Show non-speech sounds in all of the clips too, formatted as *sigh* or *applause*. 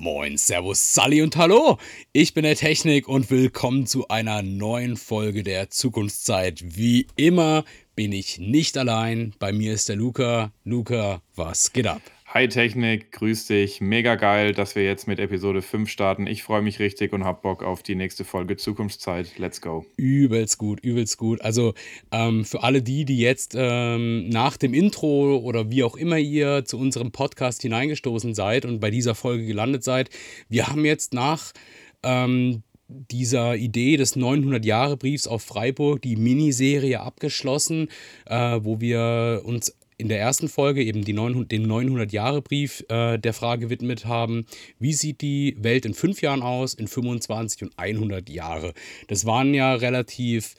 Moin, Servus, Sally und Hallo. Ich bin der Technik und willkommen zu einer neuen Folge der Zukunftszeit. Wie immer bin ich nicht allein. Bei mir ist der Luca. Luca, was geht ab? Hi Technik, grüß dich. Mega geil, dass wir jetzt mit Episode 5 starten. Ich freue mich richtig und habe Bock auf die nächste Folge Zukunftszeit. Let's go. Übelst gut, übelst gut. Also ähm, für alle die, die jetzt ähm, nach dem Intro oder wie auch immer ihr zu unserem Podcast hineingestoßen seid und bei dieser Folge gelandet seid, wir haben jetzt nach ähm, dieser Idee des 900-Jahre-Briefs auf Freiburg die Miniserie abgeschlossen, äh, wo wir uns in der ersten Folge eben die 900, den 900-Jahre-Brief äh, der Frage gewidmet haben, wie sieht die Welt in fünf Jahren aus, in 25 und 100 Jahre. Das waren ja relativ,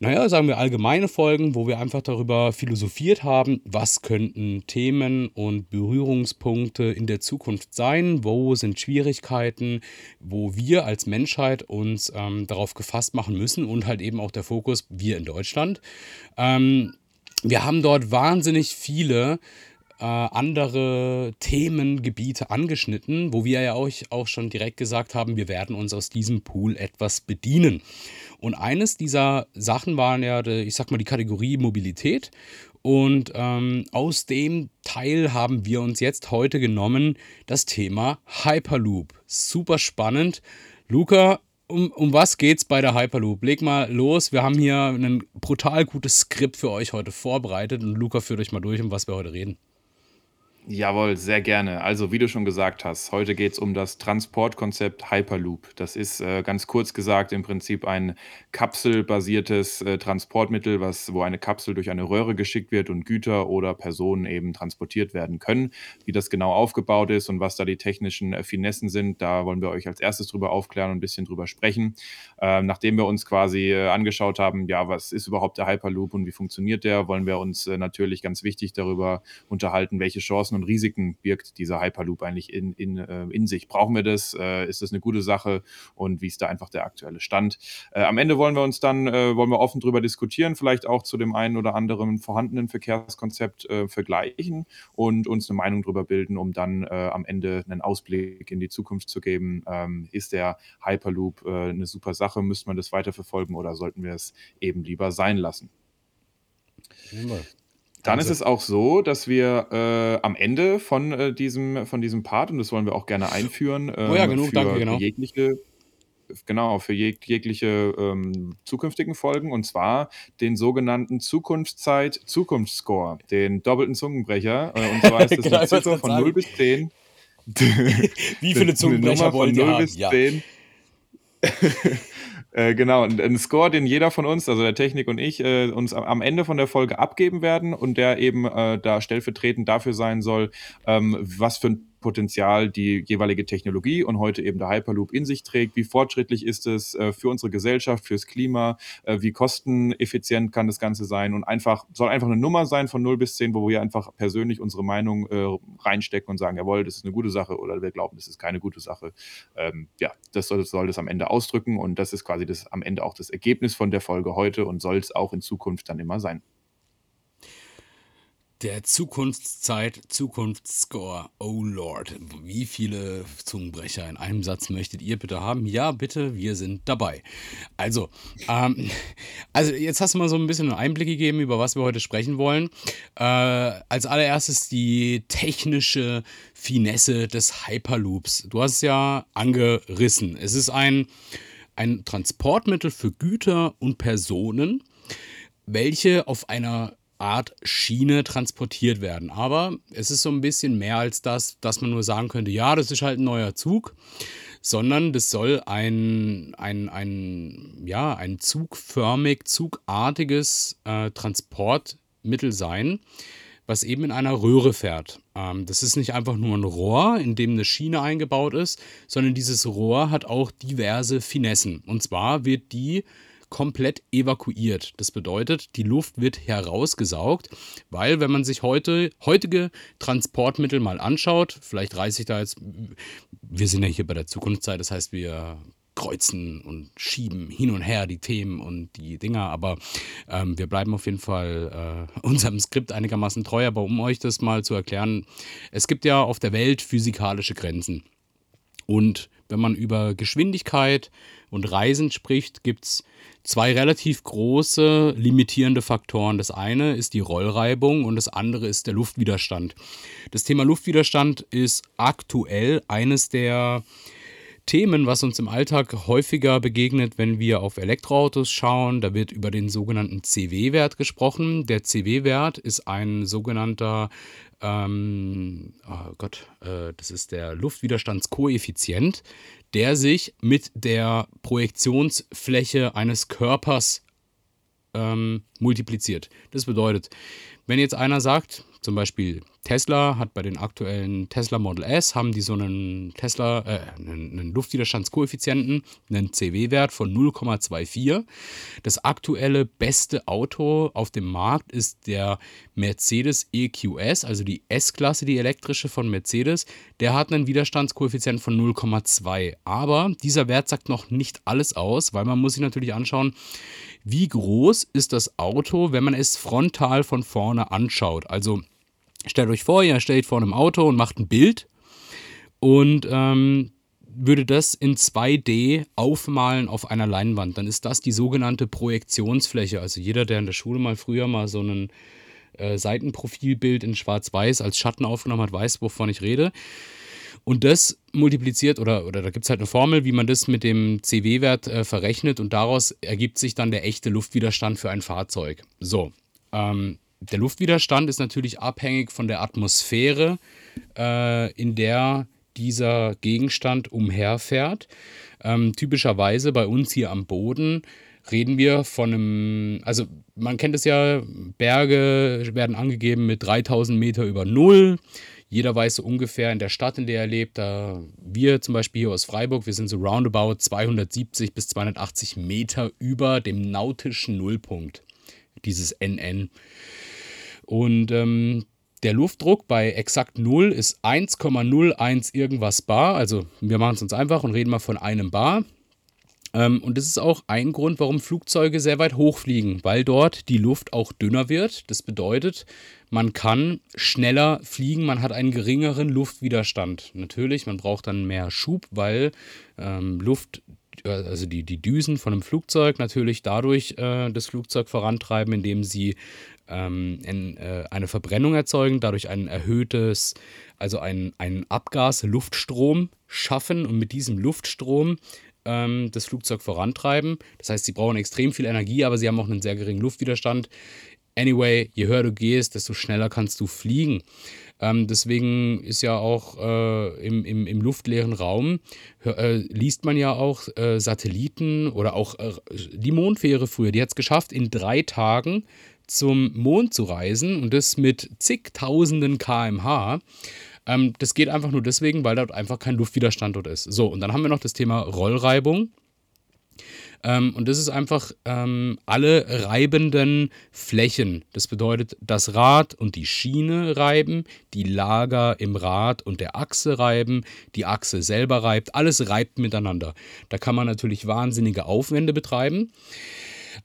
naja, sagen wir allgemeine Folgen, wo wir einfach darüber philosophiert haben, was könnten Themen und Berührungspunkte in der Zukunft sein, wo sind Schwierigkeiten, wo wir als Menschheit uns ähm, darauf gefasst machen müssen und halt eben auch der Fokus, wir in Deutschland. Ähm, wir haben dort wahnsinnig viele äh, andere Themengebiete angeschnitten, wo wir ja auch, auch schon direkt gesagt haben, wir werden uns aus diesem Pool etwas bedienen. Und eines dieser Sachen waren ja, ich sag mal, die Kategorie Mobilität. Und ähm, aus dem Teil haben wir uns jetzt heute genommen das Thema Hyperloop. Super spannend. Luca, um, um was geht's bei der Hyperloop? Leg mal los. Wir haben hier ein brutal gutes Skript für euch heute vorbereitet und Luca führt euch mal durch, um was wir heute reden. Jawohl, sehr gerne. Also, wie du schon gesagt hast, heute geht es um das Transportkonzept Hyperloop. Das ist äh, ganz kurz gesagt im Prinzip ein kapselbasiertes äh, Transportmittel, was, wo eine Kapsel durch eine Röhre geschickt wird und Güter oder Personen eben transportiert werden können. Wie das genau aufgebaut ist und was da die technischen äh, Finessen sind, da wollen wir euch als erstes drüber aufklären und ein bisschen drüber sprechen. Ähm, nachdem wir uns quasi äh, angeschaut haben, ja, was ist überhaupt der Hyperloop und wie funktioniert der, wollen wir uns äh, natürlich ganz wichtig darüber unterhalten, welche Chancen und Risiken birgt dieser Hyperloop eigentlich in, in, äh, in sich? Brauchen wir das? Äh, ist das eine gute Sache? Und wie ist da einfach der aktuelle Stand? Äh, am Ende wollen wir uns dann, wollen wir offen darüber diskutieren, vielleicht auch zu dem einen oder anderen vorhandenen Verkehrskonzept vergleichen und uns eine Meinung darüber bilden, um dann am Ende einen Ausblick in die Zukunft zu geben. Ähm, ist der Hyperloop eine super Sache? Müsste man das weiterverfolgen oder sollten wir es eben lieber sein lassen? Dann ist es auch so, dass wir äh, am Ende von, äh, diesem, von diesem Part, und das wollen wir auch gerne einführen, ähm, oh ja, ähm, genug, für danke, genau. jegliche, genau, für jeg jegliche ähm, zukünftigen Folgen, und zwar den sogenannten Zukunftszeit-Zukunftsscore, den doppelten Zungenbrecher. Äh, und zwar ist *laughs* es genau, eine Ziffer von 0 bis 10. *laughs* Wie viele Zungenbrecher wollt ihr haben? Bis ja. *laughs* 10. Äh, genau, ein Score, den jeder von uns, also der Technik und ich, äh, uns am Ende von der Folge abgeben werden und der eben äh, da stellvertretend dafür sein soll, ähm, was für ein Potenzial die jeweilige Technologie und heute eben der Hyperloop in sich trägt. Wie fortschrittlich ist es äh, für unsere Gesellschaft, fürs Klima? Äh, wie kosteneffizient kann das Ganze sein? Und einfach, soll einfach eine Nummer sein von 0 bis 10, wo wir einfach persönlich unsere Meinung äh, reinstecken und sagen, jawohl, das ist eine gute Sache oder wir glauben, das ist keine gute Sache. Ähm, ja, das soll, soll das am Ende ausdrücken und das ist quasi das am Ende auch das Ergebnis von der Folge heute und soll es auch in Zukunft dann immer sein. Der Zukunftszeit Zukunftsscore. Oh Lord, wie viele Zungenbrecher in einem Satz möchtet ihr bitte haben? Ja, bitte, wir sind dabei. Also, ähm, also jetzt hast du mal so ein bisschen einen Einblick gegeben, über was wir heute sprechen wollen. Äh, als allererstes die technische Finesse des Hyperloops. Du hast es ja angerissen. Es ist ein, ein Transportmittel für Güter und Personen, welche auf einer Art Schiene transportiert werden. Aber es ist so ein bisschen mehr als das, dass man nur sagen könnte, ja, das ist halt ein neuer Zug, sondern das soll ein, ein, ein, ja, ein zugförmig, zugartiges äh, Transportmittel sein, was eben in einer Röhre fährt. Ähm, das ist nicht einfach nur ein Rohr, in dem eine Schiene eingebaut ist, sondern dieses Rohr hat auch diverse Finessen. Und zwar wird die komplett evakuiert. Das bedeutet, die Luft wird herausgesaugt, weil wenn man sich heute heutige Transportmittel mal anschaut, vielleicht reiße ich da jetzt, wir sind ja hier bei der Zukunftszeit, das heißt, wir kreuzen und schieben hin und her die Themen und die Dinger, aber ähm, wir bleiben auf jeden Fall äh, *laughs* unserem Skript einigermaßen treu, aber um euch das mal zu erklären, es gibt ja auf der Welt physikalische Grenzen. Und wenn man über Geschwindigkeit und Reisen spricht, gibt es zwei relativ große limitierende Faktoren. Das eine ist die Rollreibung und das andere ist der Luftwiderstand. Das Thema Luftwiderstand ist aktuell eines der Themen, was uns im Alltag häufiger begegnet, wenn wir auf Elektroautos schauen. Da wird über den sogenannten CW-Wert gesprochen. Der CW-Wert ist ein sogenannter, ähm, oh Gott, äh, das ist der Luftwiderstandskoeffizient, der sich mit der Projektionsfläche eines Körpers ähm, multipliziert. Das bedeutet, wenn jetzt einer sagt, zum Beispiel Tesla hat bei den aktuellen Tesla Model S, haben die so einen Tesla, äh, einen, Luftwiderstandskoeffizienten, einen CW-Wert von 0,24. Das aktuelle beste Auto auf dem Markt ist der Mercedes EQS, also die S-Klasse, die elektrische von Mercedes. Der hat einen Widerstandskoeffizient von 0,2. Aber dieser Wert sagt noch nicht alles aus, weil man muss sich natürlich anschauen, wie groß ist das Auto, wenn man es frontal von vorne anschaut. Also stellt euch vor, ihr steht vor einem Auto und macht ein Bild und ähm, würde das in 2D aufmalen auf einer Leinwand. Dann ist das die sogenannte Projektionsfläche. Also jeder, der in der Schule mal früher mal so ein äh, Seitenprofilbild in Schwarz-Weiß als Schatten aufgenommen hat, weiß, wovon ich rede. Und das multipliziert oder, oder da gibt es halt eine Formel, wie man das mit dem CW-Wert äh, verrechnet und daraus ergibt sich dann der echte Luftwiderstand für ein Fahrzeug. So, ähm, der Luftwiderstand ist natürlich abhängig von der Atmosphäre, äh, in der dieser Gegenstand umherfährt. Ähm, typischerweise bei uns hier am Boden reden wir von einem, also man kennt es ja, Berge werden angegeben mit 3000 Meter über Null. Jeder weiß so ungefähr in der Stadt, in der er lebt, da wir zum Beispiel hier aus Freiburg, wir sind so roundabout 270 bis 280 Meter über dem nautischen Nullpunkt, dieses NN. Und ähm, der Luftdruck bei exakt 0 ist 1,01 irgendwas bar. Also wir machen es uns einfach und reden mal von einem bar. Ähm, und das ist auch ein Grund, warum Flugzeuge sehr weit hochfliegen, weil dort die Luft auch dünner wird. Das bedeutet, man kann schneller fliegen, man hat einen geringeren Luftwiderstand. Natürlich, man braucht dann mehr Schub, weil ähm, Luft, äh, also die, die Düsen von einem Flugzeug natürlich dadurch äh, das Flugzeug vorantreiben, indem sie ähm, in, äh, eine Verbrennung erzeugen, dadurch ein erhöhtes, also einen, einen Abgas-Luftstrom schaffen und mit diesem Luftstrom ähm, das Flugzeug vorantreiben. Das heißt, sie brauchen extrem viel Energie, aber sie haben auch einen sehr geringen Luftwiderstand. Anyway, je höher du gehst, desto schneller kannst du fliegen. Ähm, deswegen ist ja auch äh, im, im, im, luftleeren Raum, äh, liest man ja auch äh, Satelliten oder auch äh, die Mondfähre früher, die hat es geschafft, in drei Tagen zum Mond zu reisen und das mit zigtausenden kmh. Ähm, das geht einfach nur deswegen, weil dort einfach kein Luftwiderstand dort ist. So, und dann haben wir noch das Thema Rollreibung. Ähm, und das ist einfach ähm, alle reibenden Flächen. Das bedeutet, das Rad und die Schiene reiben, die Lager im Rad und der Achse reiben, die Achse selber reibt, alles reibt miteinander. Da kann man natürlich wahnsinnige Aufwände betreiben.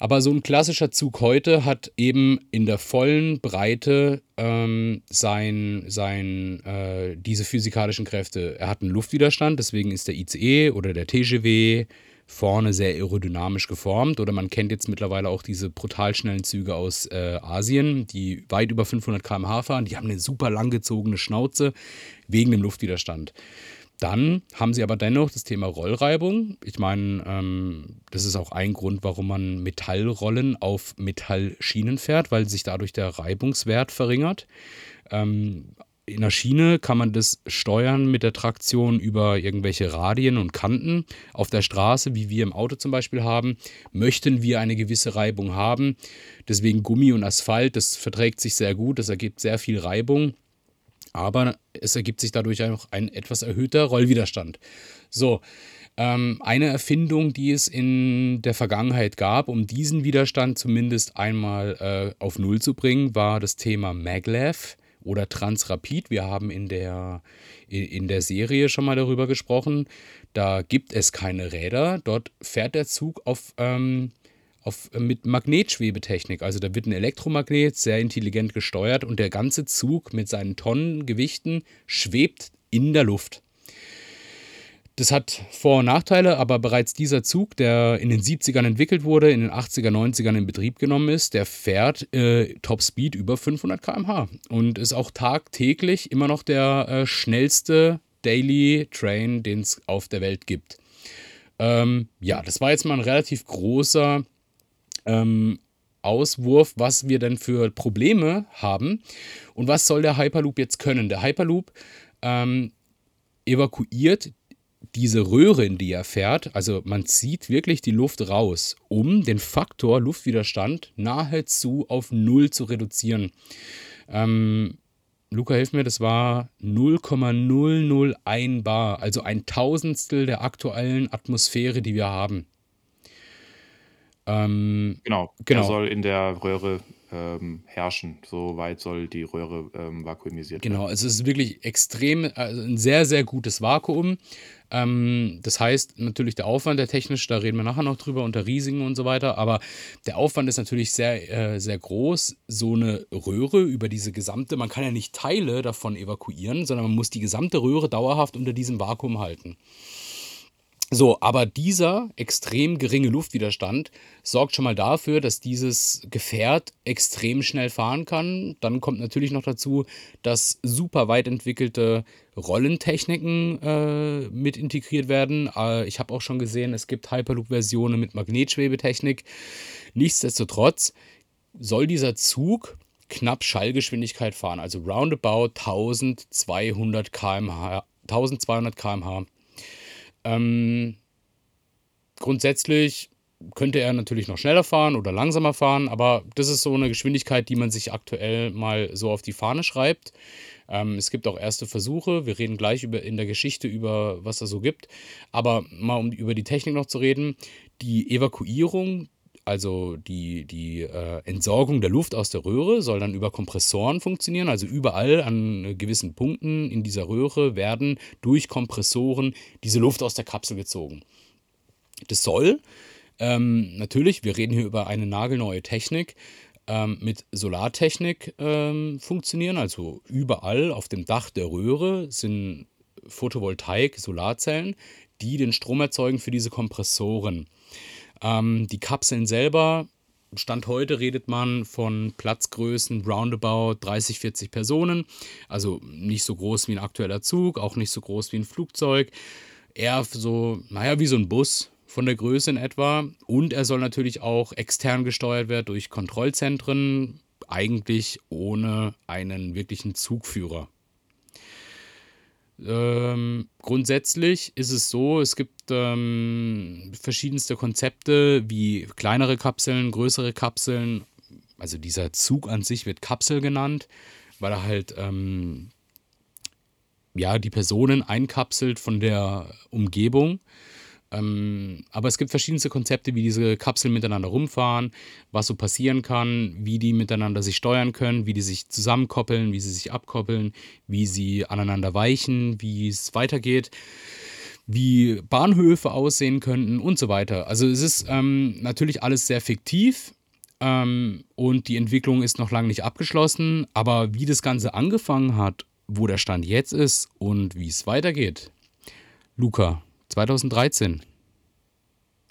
Aber so ein klassischer Zug heute hat eben in der vollen Breite ähm, sein, sein, äh, diese physikalischen Kräfte. Er hat einen Luftwiderstand, deswegen ist der ICE oder der TGW vorne sehr aerodynamisch geformt. Oder man kennt jetzt mittlerweile auch diese brutal schnellen Züge aus äh, Asien, die weit über 500 km/h fahren. Die haben eine super langgezogene Schnauze wegen dem Luftwiderstand. Dann haben sie aber dennoch das Thema Rollreibung. Ich meine, ähm, das ist auch ein Grund, warum man Metallrollen auf Metallschienen fährt, weil sich dadurch der Reibungswert verringert. Ähm, in der Schiene kann man das steuern mit der Traktion über irgendwelche Radien und Kanten. Auf der Straße, wie wir im Auto zum Beispiel haben, möchten wir eine gewisse Reibung haben. Deswegen Gummi und Asphalt, das verträgt sich sehr gut, das ergibt sehr viel Reibung aber es ergibt sich dadurch auch ein etwas erhöhter Rollwiderstand. So, ähm, eine Erfindung, die es in der Vergangenheit gab, um diesen Widerstand zumindest einmal äh, auf Null zu bringen, war das Thema Maglev oder Transrapid. Wir haben in der, in der Serie schon mal darüber gesprochen. Da gibt es keine Räder. Dort fährt der Zug auf ähm, auf, äh, mit Magnetschwebetechnik. Also da wird ein Elektromagnet sehr intelligent gesteuert und der ganze Zug mit seinen Tonnengewichten schwebt in der Luft. das hat Vor- und Nachteile, aber bereits dieser Zug, der in den 70ern entwickelt wurde, in den 80er, 90ern in Betrieb genommen ist, der fährt äh, Topspeed über 500 km/h und ist auch tagtäglich immer noch der äh, schnellste Daily Train, den es auf der Welt gibt. Ähm, ja, das war jetzt mal ein relativ großer ähm, Auswurf, was wir denn für Probleme haben und was soll der Hyperloop jetzt können. Der Hyperloop ähm, evakuiert diese Röhre, in die er fährt, also man zieht wirklich die Luft raus, um den Faktor Luftwiderstand nahezu auf Null zu reduzieren. Ähm, Luca, hilf mir, das war 0,001 Bar, also ein Tausendstel der aktuellen Atmosphäre, die wir haben. Ähm, genau, genau. Er soll in der Röhre ähm, herrschen. So weit soll die Röhre ähm, vakuumisiert genau, werden. Genau, es ist wirklich extrem, also ein sehr, sehr gutes Vakuum. Ähm, das heißt natürlich der Aufwand, der technisch, da reden wir nachher noch drüber, unter Riesigen und so weiter, aber der Aufwand ist natürlich sehr, äh, sehr groß. So eine Röhre über diese gesamte, man kann ja nicht Teile davon evakuieren, sondern man muss die gesamte Röhre dauerhaft unter diesem Vakuum halten. So, aber dieser extrem geringe Luftwiderstand sorgt schon mal dafür, dass dieses Gefährt extrem schnell fahren kann. Dann kommt natürlich noch dazu, dass super weit entwickelte Rollentechniken äh, mit integriert werden. Äh, ich habe auch schon gesehen, es gibt Hyperloop-Versionen mit Magnetschwebetechnik. Nichtsdestotrotz soll dieser Zug knapp Schallgeschwindigkeit fahren, also roundabout 1200 km/h. 1200 km/h. Ähm, grundsätzlich könnte er natürlich noch schneller fahren oder langsamer fahren, aber das ist so eine Geschwindigkeit, die man sich aktuell mal so auf die Fahne schreibt. Ähm, es gibt auch erste Versuche. Wir reden gleich über, in der Geschichte über, was da so gibt. Aber mal um über die Technik noch zu reden. Die Evakuierung, also die, die äh, Entsorgung der Luft aus der Röhre, soll dann über Kompressoren funktionieren. Also überall an gewissen Punkten in dieser Röhre werden durch Kompressoren diese Luft aus der Kapsel gezogen. Das soll ähm, natürlich, wir reden hier über eine nagelneue Technik, ähm, mit Solartechnik ähm, funktionieren. Also überall auf dem Dach der Röhre sind Photovoltaik, Solarzellen, die den Strom erzeugen für diese Kompressoren. Ähm, die Kapseln selber, Stand heute redet man von Platzgrößen roundabout 30, 40 Personen. Also nicht so groß wie ein aktueller Zug, auch nicht so groß wie ein Flugzeug. Eher so, naja, wie so ein Bus von der Größe in etwa. Und er soll natürlich auch extern gesteuert werden durch Kontrollzentren, eigentlich ohne einen wirklichen Zugführer. Ähm, grundsätzlich ist es so, es gibt ähm, verschiedenste Konzepte wie kleinere Kapseln, größere Kapseln. Also dieser Zug an sich wird Kapsel genannt, weil er halt ähm, ja, die Personen einkapselt von der Umgebung. Ähm, aber es gibt verschiedenste Konzepte, wie diese Kapseln miteinander rumfahren, was so passieren kann, wie die miteinander sich steuern können, wie die sich zusammenkoppeln, wie sie sich abkoppeln, wie sie aneinander weichen, wie es weitergeht, wie Bahnhöfe aussehen könnten und so weiter. Also es ist ähm, natürlich alles sehr fiktiv. Ähm, und die Entwicklung ist noch lange nicht abgeschlossen, aber wie das Ganze angefangen hat, wo der Stand jetzt ist und wie es weitergeht. Luca, 2013.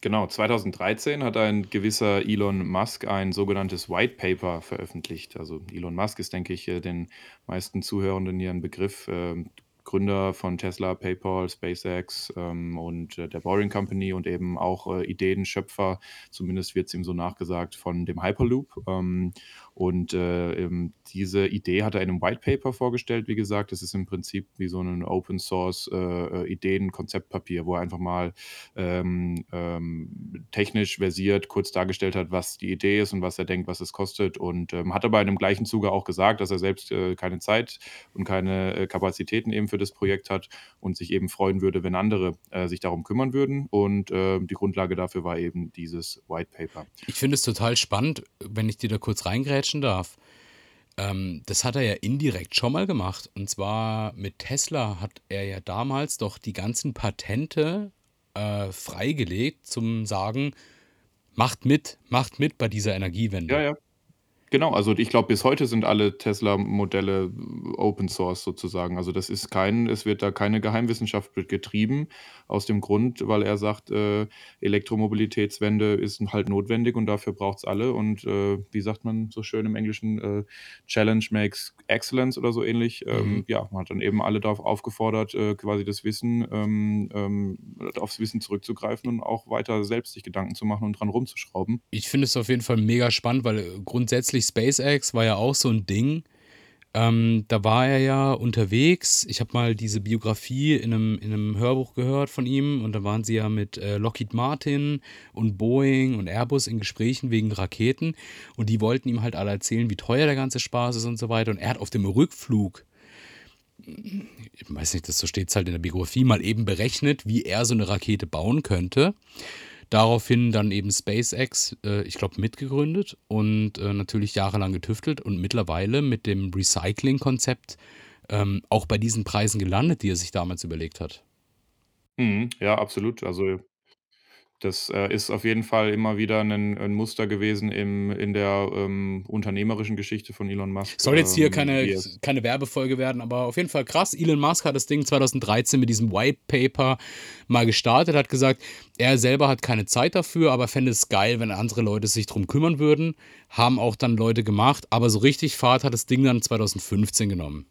Genau, 2013 hat ein gewisser Elon Musk ein sogenanntes White Paper veröffentlicht. Also Elon Musk ist, denke ich, äh, den meisten Zuhörenden hier ein Begriff. Ähm, Gründer von Tesla, PayPal, SpaceX ähm, und äh, der Boring Company und eben auch äh, Ideenschöpfer, zumindest wird es ihm so nachgesagt, von dem Hyperloop. Ähm, und äh, diese Idee hat er in einem White Paper vorgestellt, wie gesagt. Das ist im Prinzip wie so ein Open Source äh, äh, Ideen-Konzeptpapier, wo er einfach mal ähm, ähm, technisch versiert kurz dargestellt hat, was die Idee ist und was er denkt, was es kostet. Und ähm, hat aber in dem gleichen Zuge auch gesagt, dass er selbst äh, keine Zeit und keine äh, Kapazitäten eben für das Projekt hat und sich eben freuen würde, wenn andere äh, sich darum kümmern würden. Und äh, die Grundlage dafür war eben dieses White Paper. Ich finde es total spannend, wenn ich dir da kurz reingrätsche quetschen darf. Ähm, das hat er ja indirekt schon mal gemacht. Und zwar mit Tesla hat er ja damals doch die ganzen Patente äh, freigelegt zum Sagen, macht mit, macht mit bei dieser Energiewende. Ja, ja. Genau, also ich glaube, bis heute sind alle Tesla-Modelle Open Source sozusagen. Also das ist kein es wird da keine Geheimwissenschaft getrieben, aus dem Grund, weil er sagt, äh, Elektromobilitätswende ist halt notwendig und dafür braucht es alle. Und äh, wie sagt man so schön im Englischen, äh, Challenge makes excellence oder so ähnlich. Mhm. Ähm, ja, man hat dann eben alle darauf aufgefordert, äh, quasi das Wissen, ähm, ähm, aufs Wissen zurückzugreifen und auch weiter selbst sich Gedanken zu machen und dran rumzuschrauben. Ich finde es auf jeden Fall mega spannend, weil äh, grundsätzlich SpaceX war ja auch so ein Ding. Ähm, da war er ja unterwegs. Ich habe mal diese Biografie in einem, in einem Hörbuch gehört von ihm und da waren sie ja mit äh, Lockheed Martin und Boeing und Airbus in Gesprächen wegen Raketen und die wollten ihm halt alle erzählen, wie teuer der ganze Spaß ist und so weiter. Und er hat auf dem Rückflug, ich weiß nicht, das so steht es halt in der Biografie, mal eben berechnet, wie er so eine Rakete bauen könnte. Daraufhin dann eben SpaceX, äh, ich glaube, mitgegründet und äh, natürlich jahrelang getüftelt und mittlerweile mit dem Recycling-Konzept ähm, auch bei diesen Preisen gelandet, die er sich damals überlegt hat. Mhm, ja, absolut. Also das, äh, ist auf jeden Fall immer wieder ein 'n Muster gewesen im in der, ähm, unternehmerischen Geschichte von Elon Musk, Soll jetzt hier ähm, keine, wie es keine Werbefolge werden, aber auf jeden Fall krass. Elon Musk hat das Ding 2013 mit diesem White Paper mal gestartet, hat gesagt, er selber hat keine Zeit dafür, aber fände es geil, wenn andere Leute sich drum kümmern würden. Haben auch dann Leute gemacht, aber so richtig Fahrt hat das Ding dann 2015 genommen.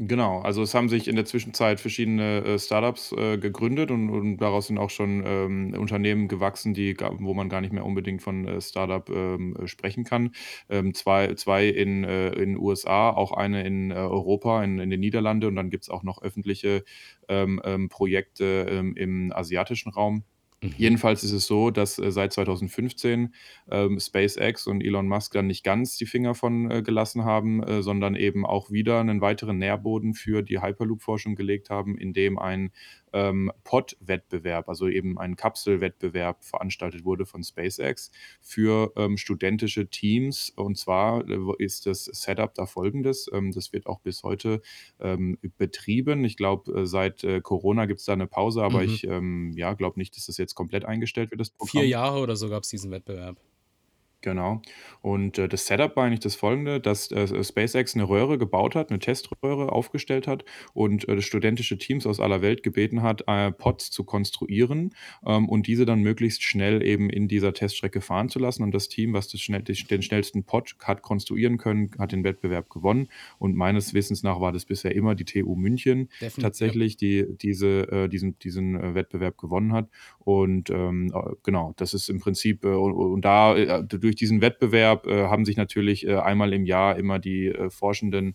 Genau, also es haben sich in der Zwischenzeit verschiedene, äh, Startups, äh, gegründet und und daraus sind auch schon, ähm, Unternehmen gewachsen, die wo man gar nicht mehr unbedingt von, äh, Startup, ähm, äh, sprechen kann. Ähm, zwei zwei in, äh in USA, auch eine in, äh, Europa, in in den Niederlande und dann gibt's auch noch öffentliche, ähm, ähm, Projekte, ähm, im asiatischen Raum. Mhm. Jedenfalls ist es so, dass, äh, seit 2015, ähm, SpaceX und Elon Musk dann nicht ganz die Finger von, äh, gelassen haben, äh, sondern eben auch wieder einen weiteren Nährboden für die Hyperloop-Forschung gelegt haben, indem ein, ähm, Pod-Wettbewerb, also eben ein Kapselwettbewerb veranstaltet wurde von SpaceX für, ähm, studentische Teams. Und zwar, äh, ist das Setup da folgendes, ähm, das wird auch bis heute, ähm, betrieben. Ich glaube, äh, seit, äh, Corona gibt's da eine Pause, aber Mhm. ich, ähm, ja, glaube nicht, dass das jetzt komplett eingestellt wird, das Vier Programm. Jahre oder so gab es diesen Wettbewerb. Genau. Und, äh, das Setup war eigentlich das Folgende, dass, äh, SpaceX eine Röhre gebaut hat, eine Teströhre aufgestellt hat und, äh, studentische Teams aus aller Welt gebeten hat, äh, Pods zu konstruieren, ähm, und diese dann möglichst schnell eben in dieser Teststrecke fahren zu lassen. Und das Team, was das schnell den schnellsten Pod hat konstruieren können, hat den Wettbewerb gewonnen. Und meines Wissens nach war das bisher immer die TU München Definitiv. Ja. tatsächlich, die diese äh, diesen diesen, äh, Wettbewerb gewonnen hat. Und, ähm, äh, genau, das ist im Prinzip, äh, und und da, äh, durch diesen Wettbewerb, äh, haben sich natürlich, äh, einmal im Jahr immer die, äh, Forschenden,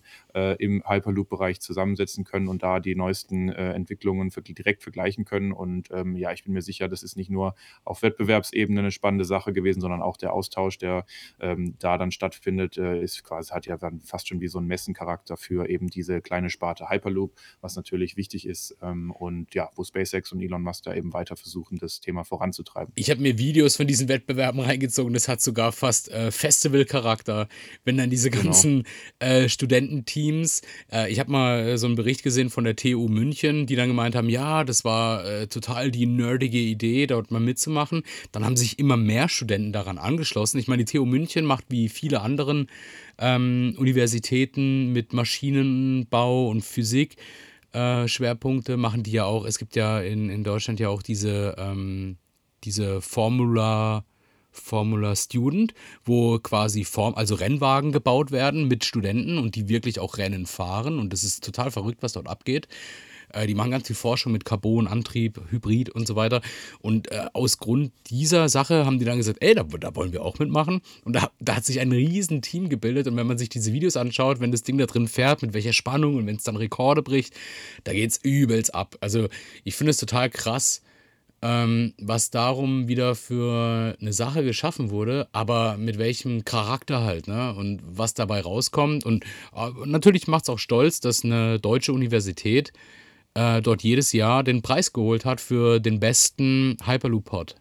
im Hyperloop-Bereich zusammensetzen können und da die neuesten, Entwicklungen direkt vergleichen können. Und, ähm, ja, ich bin mir sicher, das ist nicht nur auf Wettbewerbsebene eine spannende Sache gewesen, sondern auch der Austausch, der, ähm, da dann stattfindet, äh, ist quasi hat ja dann fast schon wie so 'n Messencharakter für eben diese kleine Sparte Hyperloop, was natürlich wichtig ist, ähm, und ja, wo SpaceX und Elon Musk da eben weiter versuchen, das Thema voranzutreiben. Ich habe mir Videos von diesen Wettbewerben reingezogen, das hat sogar fast, äh, Festivalcharakter, wenn dann diese Genau. ganzen, äh, Studententeams äh, ich habe mal, äh, so 'n Bericht gesehen von der TU München, die dann gemeint haben: „Ja, das war, äh, total die nerdige Idee, dort mal mitzumachen.“ Dann haben sich immer mehr Studenten daran angeschlossen. Ich meine, die TU München macht wie viele anderen, ähm, Universitäten mit Maschinenbau und Physik, äh, Schwerpunkte machen die ja auch. Es gibt ja in in Deutschland ja auch diese, ähm diese Formula Formula Student, wo quasi Form also Rennwagen gebaut werden mit Studenten und die wirklich auch Rennen fahren und das ist total verrückt, was dort abgeht. Äh, die machen ganz viel Forschung mit Carbon, Antrieb, Hybrid und so weiter. Und, äh, aus Grund dieser Sache haben die dann gesagt: „Ey, da da wollen wir auch mitmachen.“ Und da da hat sich ein Riesenteam gebildet und wenn man sich diese Videos anschaut, wenn das Ding da drin fährt, mit welcher Spannung und wenn's dann Rekorde bricht, da geht's übelst ab. Also, ich finde es total krass, ähm, was darum wieder für eine Sache geschaffen wurde, aber mit welchem Charakter halt, ne? Und was dabei rauskommt. Und, äh, natürlich macht's auch stolz, dass eine deutsche Universität, äh, dort jedes Jahr den Preis geholt hat für den besten Hyperloop-Pod.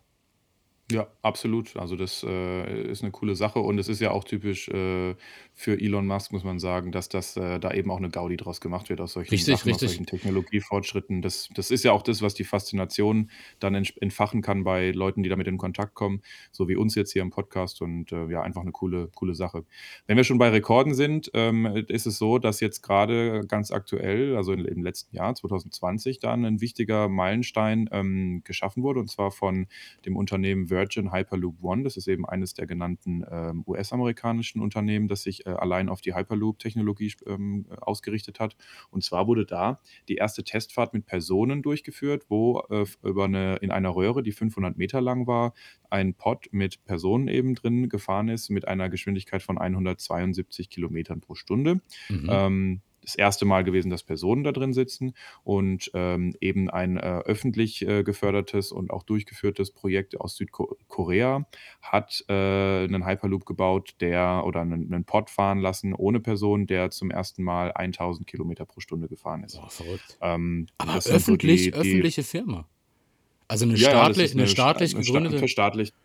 Ja, absolut. Also das äh, ist eine coole Sache und es ist ja auch typisch äh, für Elon Musk, muss man sagen, dass das äh, da eben auch eine Gaudi draus gemacht wird aus solchen Richtig, Sachen, aus richtig. solchen Technologiefortschritten. Das, das ist ja auch das, was die Faszination dann entsch- entfachen kann bei Leuten, die damit in Kontakt kommen, so wie uns jetzt hier im Podcast und äh, ja, einfach eine coole, coole Sache. Wenn wir schon bei Rekorden sind, ähm, ist es so, dass jetzt gerade ganz aktuell, also in, im letzten Jahr, 2020, dann ein wichtiger Meilenstein ähm, geschaffen wurde und zwar von dem Unternehmen Virgin Hyperloop One. Das ist eben eines der genannten ähm, US-amerikanischen Unternehmen, das sich äh, allein auf die Hyperloop-Technologie ähm, ausgerichtet hat. Und zwar wurde da die erste Testfahrt mit Personen durchgeführt, wo äh, über eine, in einer Röhre, die 500 Meter lang war, ein Pod mit Personen eben drin gefahren ist mit einer Geschwindigkeit von 172 Kilometern pro Stunde. Mhm. Ähm, das erste Mal gewesen, dass Personen da drin sitzen und ähm, eben ein äh, öffentlich äh, gefördertes und auch durchgeführtes Projekt aus Südkorea hat äh, einen Hyperloop gebaut, der oder einen, einen Pod fahren lassen ohne Person, der zum ersten Mal 1000 Kilometer pro Stunde gefahren ist. Boah, verrückt. Ähm, Aber sind so öffentlich, die, die, öffentliche Firma. Also eine, ja, ja, staatlich, ist eine eine, sta- staatlich gegründete. verstaatlichte,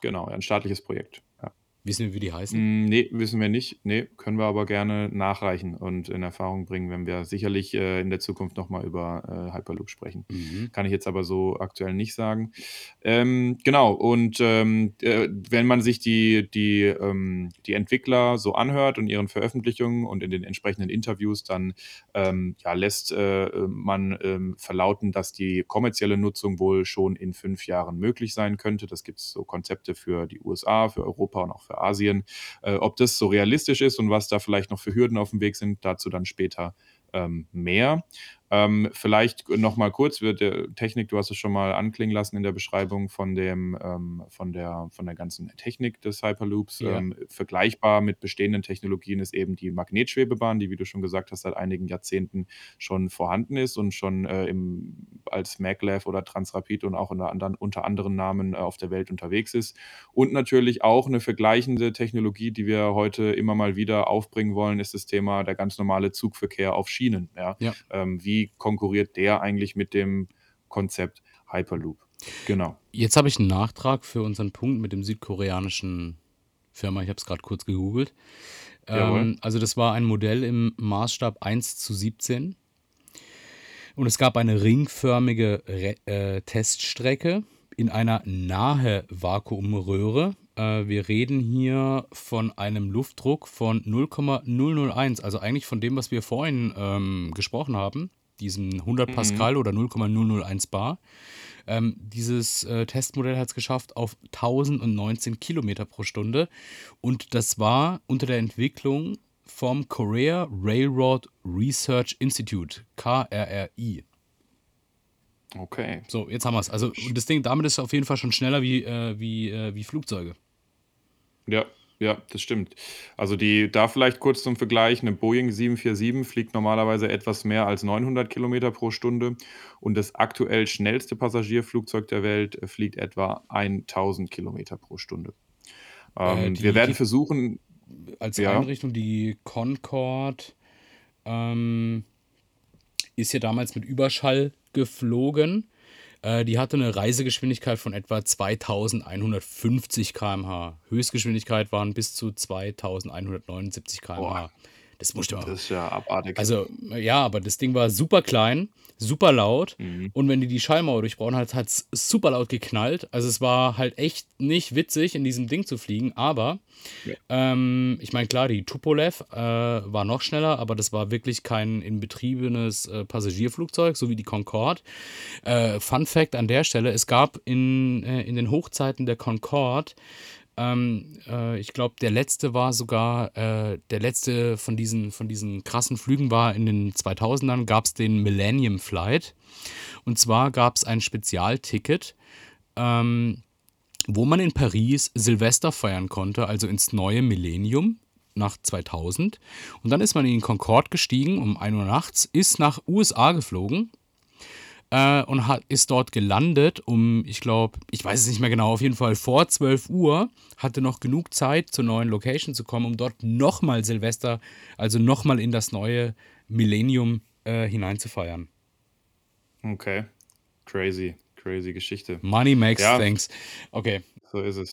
genau, ein staatliches Projekt. Ja. Wissen wir, wie die heißen? Mm, Nee, wissen wir nicht. Nee, können wir aber gerne nachreichen und in Erfahrung bringen, wenn wir sicherlich äh, in der Zukunft nochmal über äh, Hyperloop sprechen. Mhm. Kann ich jetzt aber so aktuell nicht sagen. Ähm, genau, und ähm, äh, wenn man sich die, die, ähm, die Entwickler so anhört und ihren Veröffentlichungen und in den entsprechenden Interviews, dann ähm, ja, lässt äh, man ähm, verlauten, dass die kommerzielle Nutzung wohl schon in fünf Jahren möglich sein könnte. Das gibt es so Konzepte für die USA, für Europa und auch für Asien. Äh, ob das so realistisch ist und was da vielleicht noch für Hürden auf dem Weg sind, dazu dann später ähm, mehr. Ähm, vielleicht noch mal kurz, wird der Technik, du hast es schon mal anklingen lassen in der Beschreibung von, dem, ähm, von, der, von der ganzen Technik des Hyperloops. Ja. Ähm, vergleichbar mit bestehenden Technologien ist eben die Magnetschwebebahn, die, wie du schon gesagt hast, seit einigen Jahrzehnten schon vorhanden ist und schon äh, im, als Maglev oder Transrapid und auch unter anderen, unter anderen Namen äh, auf der Welt unterwegs ist. Und natürlich auch eine vergleichende Technologie, die wir heute immer mal wieder aufbringen wollen, ist das Thema der ganz normale Zugverkehr auf Schienen. Ja? Ja. Ähm, wie konkurriert der eigentlich mit dem Konzept Hyperloop? Genau. Jetzt habe ich einen Nachtrag für unseren Punkt mit dem südkoreanischen Firma. Ich habe es gerade kurz gegoogelt. Ähm, also das war ein Modell im Maßstab 1 zu 17. Und es gab eine ringförmige Re äh, Teststrecke in einer nahe Vakuumröhre. Äh, wir reden hier von einem Luftdruck von 0,001, also eigentlich von dem, was wir vorhin ähm, gesprochen haben, diesem 100 Mhm. Pascal oder 0,001 Bar. Ähm, dieses äh, Testmodell hat es geschafft auf 1019 Kilometer pro Stunde und das war unter der Entwicklung vom Korea Railroad Research Institute, KRRI. Okay. So, jetzt haben wir es. Also und das Ding, damit ist es auf jeden Fall schon schneller wie, äh, wie, äh, wie Flugzeuge. Ja, ja, das stimmt. Also die, da vielleicht kurz zum Vergleich, eine Boeing 747 fliegt normalerweise etwas mehr als 900 Kilometer pro Stunde und das aktuell schnellste Passagierflugzeug der Welt äh, fliegt etwa 1000 Kilometer pro Stunde. Äh, Ähm, die- wir werden die- versuchen, Als Ja. Einrichtung die Concorde ähm, ist ja damals mit Überschall geflogen. Äh, die hatte eine Reisegeschwindigkeit von etwa 2150 km/h. Höchstgeschwindigkeit waren bis zu 2179 km/h. Das musste das ist ja abartig. Also, ja, aber das Ding war super klein, super laut. Mhm. Und wenn die die Schallmauer durchbrochen hat, hat es super laut geknallt. Also, es war halt echt nicht witzig, in diesem Ding zu fliegen. Aber, Ja. ähm, ich meine, klar, die Tupolev äh, war noch schneller, aber das war wirklich kein inbetriebenes äh, Passagierflugzeug, so wie die Concorde. Äh, Fun Fact an der Stelle: Es gab in, äh, in den Hochzeiten der Concorde ähm, äh, ich glaube, der letzte war sogar, äh, der letzte von diesen, von diesen krassen Flügen war in den 2000ern, gab es den Millennium Flight. Und zwar gab es ein Spezialticket, ähm, wo man in Paris Silvester feiern konnte, also ins neue Millennium nach 2000. Und dann ist man in den Concorde gestiegen um 1 Uhr nachts, ist nach USA geflogen äh, und hat, ist dort gelandet um, ich glaube, ich weiß es nicht mehr genau, auf jeden Fall vor 12 Uhr, hatte noch genug Zeit zur neuen Location zu kommen, um dort nochmal Silvester, also nochmal in das neue Millennium äh, hineinzufeiern. Okay. Crazy, Crazy Geschichte. Money makes Ja. things. Okay. So ist es.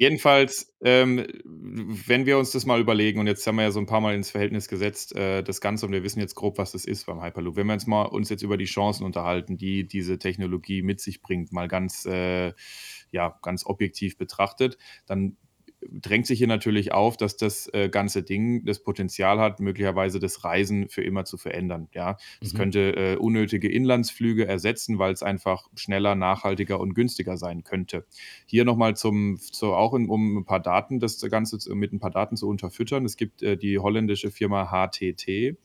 Jedenfalls, ähm, wenn wir uns das mal überlegen und jetzt haben wir ja so ein paar Mal ins Verhältnis gesetzt, äh, das Ganze und wir wissen jetzt grob, was das ist beim Hyperloop. Wenn wir uns mal uns jetzt über die Chancen unterhalten, die diese Technologie mit sich bringt, mal ganz, äh, ja, ganz objektiv betrachtet, dann drängt sich hier natürlich auf, dass das äh, ganze Ding das Potenzial hat, möglicherweise das Reisen für immer zu verändern. Ja, es Mhm. könnte äh, unnötige Inlandsflüge ersetzen, weil es einfach schneller, nachhaltiger und günstiger sein könnte. Hier nochmal zum, zu, auch in, um ein paar Daten, das Ganze zu, mit ein paar Daten zu unterfüttern. Es gibt äh, die holländische Firma HTT.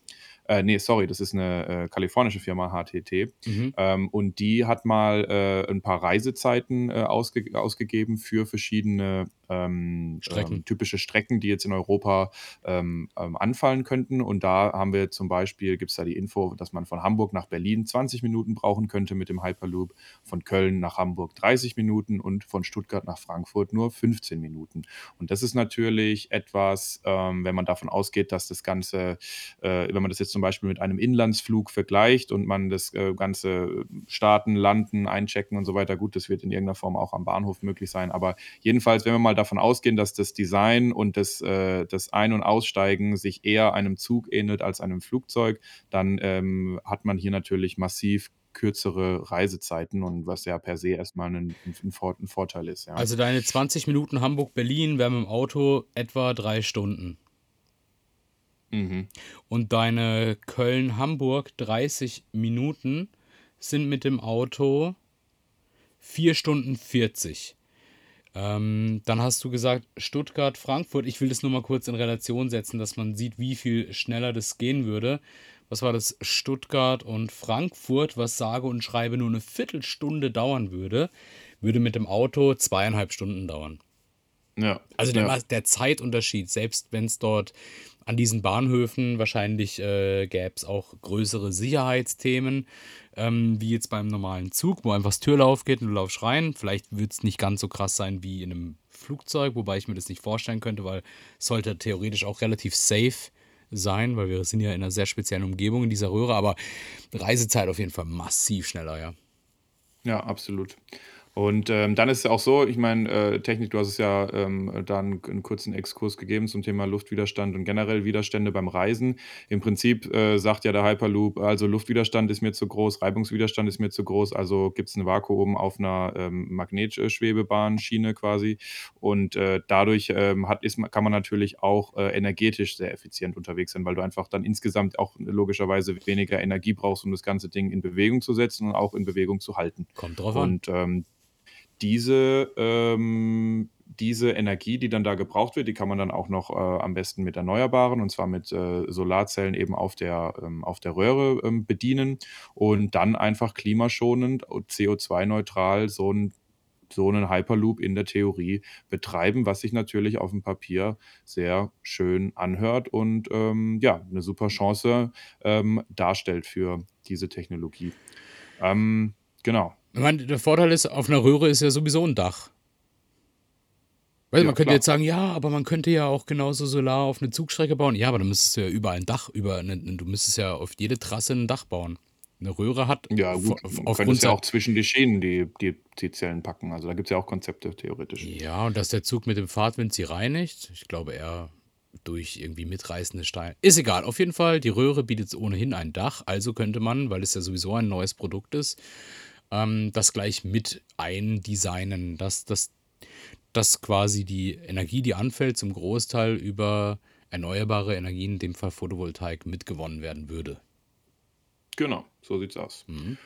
Äh, nee, sorry, das ist eine äh, kalifornische Firma, HTT. Mhm. Ähm, und die hat mal äh, ein paar Reisezeiten äh, ausge ausgegeben für verschiedene ähm, Strecken. ähm, typische Strecken, die jetzt in Europa ähm, ähm, anfallen könnten. Und da haben wir zum Beispiel, gibt es da die Info, dass man von Hamburg nach Berlin 20 Minuten brauchen könnte mit dem Hyperloop, von Köln nach Hamburg 30 Minuten und von Stuttgart nach Frankfurt nur 15 Minuten. Und das ist natürlich etwas, ähm, wenn man davon ausgeht, dass das Ganze, äh, wenn man das jetzt zum Beispiel mit einem Inlandsflug vergleicht und man das äh, Ganze starten, landen, einchecken und so weiter, gut, das wird in irgendeiner Form auch am Bahnhof möglich sein. Aber jedenfalls, wenn wir mal davon ausgehen, dass das Design und das, äh, das Ein- und Aussteigen sich eher einem Zug ähnelt als einem Flugzeug, dann ähm, hat man hier natürlich massiv kürzere Reisezeiten und was ja per se erstmal ein, ein, Vor ein Vorteil ist. Ja. Also deine 20 Minuten Hamburg-Berlin wären mit dem Auto etwa drei Stunden. mhm. Und deine Köln-Hamburg 30 Minuten sind mit dem Auto 4 Stunden 40. Ähm, dann hast du gesagt, Stuttgart, Frankfurt. Ich will das nur mal kurz in Relation setzen, dass man sieht, wie viel schneller das gehen würde. Was war das? Stuttgart und Frankfurt, was sage und schreibe nur eine Viertelstunde dauern würde, würde mit dem Auto zweieinhalb Stunden dauern. Ja. Also der, ja. der Zeitunterschied, selbst wenn es dort an diesen Bahnhöfen wahrscheinlich äh, gäbe es auch größere Sicherheitsthemen, ähm, wie jetzt beim normalen Zug, wo einfach das Türlauf geht und du laufst rein. Vielleicht wird es nicht ganz so krass sein wie in einem Flugzeug, wobei ich mir das nicht vorstellen könnte, weil es sollte theoretisch auch relativ safe sein, weil wir sind ja in einer sehr speziellen Umgebung in dieser Röhre, aber Reisezeit auf jeden Fall massiv schneller, ja. Ja, absolut. Und ähm, dann ist es auch so, ich meine, äh, Technik, du hast es ja ähm, dann einen kurzen Exkurs gegeben zum Thema Luftwiderstand und generell Widerstände beim Reisen. Im Prinzip äh, sagt ja der Hyperloop, also Luftwiderstand ist mir zu groß, Reibungswiderstand ist mir zu groß, also gibt es ein Vakuum auf einer ähm, Magnetschwebebahnschiene quasi. Und äh, dadurch ähm, hat, ist, kann man natürlich auch äh, energetisch sehr effizient unterwegs sein, weil du einfach dann insgesamt auch logischerweise weniger Energie brauchst, um das ganze Ding in Bewegung zu setzen und auch in Bewegung zu halten. Kommt drauf an. Und ähm, diese, ähm, diese Energie, die dann da gebraucht wird, die kann man dann auch noch äh, am besten mit Erneuerbaren, und zwar mit äh, Solarzellen eben auf der, ähm, auf der Röhre ähm, bedienen und dann einfach klimaschonend und CO2-neutral so ein so einen Hyperloop in der Theorie betreiben, was sich natürlich auf dem Papier sehr schön anhört und ähm, ja, eine super Chance ähm, darstellt für diese Technologie. Ähm, genau. Ich meine, der Vorteil ist, auf einer Röhre ist ja sowieso ein Dach. Weißt, Ja, man könnte klar. jetzt sagen, ja, aber man könnte ja auch genauso Solar auf eine Zugstrecke bauen. Ja, aber dann müsstest du ja überall ein Dach über, ne, du müsstest ja auf jede Trasse ein Dach bauen. Eine Röhre hat Ja, gut, es aufgrund ja auch zwischen die Schienen die, die, die Zellen packen. Also da gibt es ja auch Konzepte theoretisch. ja, und dass der Zug mit dem Fahrtwind sie reinigt, ich glaube eher durch irgendwie mitreißende Steine. Ist egal, auf jeden Fall, die Röhre bietet ohnehin ein Dach, also könnte man, weil es ja sowieso ein neues Produkt ist, ähm, das gleich mit eindesignen, dass, dass, dass quasi die Energie, die anfällt, zum Großteil über erneuerbare Energien, in dem Fall Photovoltaik, mitgewonnen werden würde. Genau, so sieht's aus. Mhm.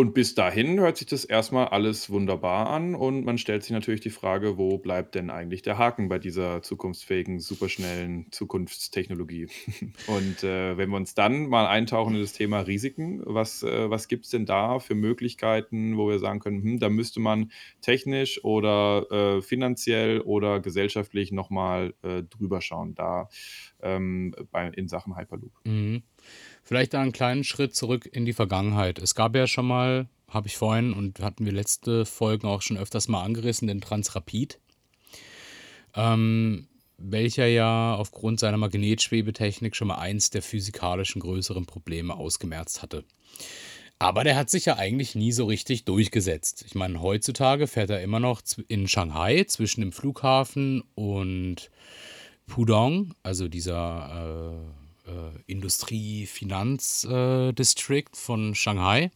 Und bis dahin hört sich das erstmal alles wunderbar an und man stellt sich natürlich die Frage, wo bleibt denn eigentlich der Haken bei dieser zukunftsfähigen, superschnellen Zukunftstechnologie? *laughs* Und äh, wenn wir uns dann mal eintauchen in das Thema Risiken, was, äh, was gibt es denn da für Möglichkeiten, wo wir sagen können, hm, da müsste man technisch oder äh, finanziell oder gesellschaftlich nochmal äh, drüber schauen, da ähm, bei, in Sachen Hyperloop. Mhm. Vielleicht einen kleinen Schritt zurück in die Vergangenheit. Es gab ja schon mal, habe ich vorhin und hatten wir letzte Folgen auch schon öfters mal angerissen, den Transrapid, ähm, welcher ja aufgrund seiner Magnetschwebetechnik schon mal eins der physikalischen größeren Probleme ausgemerzt hatte. Aber der hat sich ja eigentlich nie so richtig durchgesetzt. Ich meine, heutzutage fährt er immer noch in Shanghai zwischen dem Flughafen und Pudong, also dieser äh, Industrie-Finanz-District äh, von Shanghai.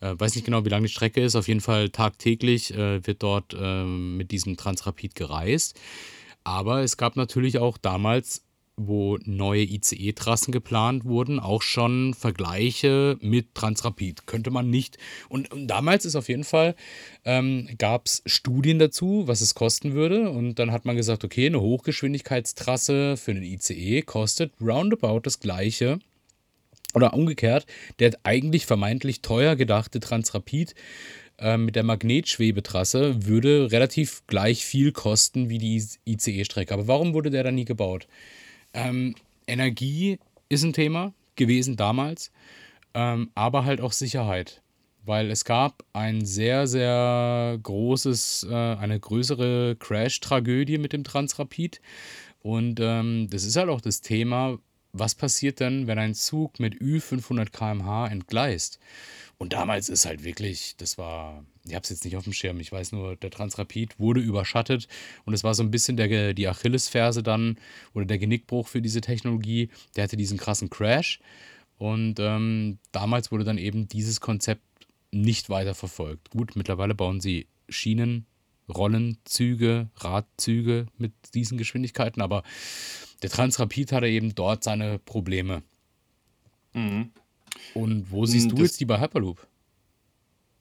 Äh, weiß nicht genau, wie lang die Strecke ist. Auf jeden Fall tagtäglich äh, wird dort ähm, mit diesem Transrapid gereist. Aber es gab natürlich auch damals wo neue ICE-Trassen geplant wurden, auch schon Vergleiche mit Transrapid. Könnte man nicht. Und, und damals ist auf jeden Fall, ähm, gab es Studien dazu, was es kosten würde. Und dann hat man gesagt, okay, eine Hochgeschwindigkeitstrasse für einen ICE kostet roundabout das gleiche. Oder umgekehrt, der eigentlich vermeintlich teuer gedachte Transrapid äh, mit der Magnetschwebetrasse würde relativ gleich viel kosten wie die ICE-Strecke. Aber warum wurde der dann nie gebaut? Ähm, Energie ist ein Thema gewesen damals, ähm, aber halt auch Sicherheit. Weil es gab ein sehr, sehr großes, äh, eine größere Crash-Tragödie mit dem Transrapid. Und ähm, das ist halt auch das Thema, was passiert denn, wenn ein Zug mit Ü 500 km/h entgleist? Und damals ist halt wirklich, das war, ich habe es jetzt nicht auf dem Schirm, ich weiß nur, der Transrapid wurde überschattet und es war so ein bisschen der, die Achillesferse dann oder der Genickbruch für diese Technologie. Der hatte diesen krassen Crash und ähm, damals wurde dann eben dieses Konzept nicht weiter verfolgt. Gut, mittlerweile bauen sie Schienen, Rollenzüge, Radzüge mit diesen Geschwindigkeiten, aber der Transrapid hatte eben dort seine Probleme. Mhm. Und wo siehst du jetzt die bei Hyperloop?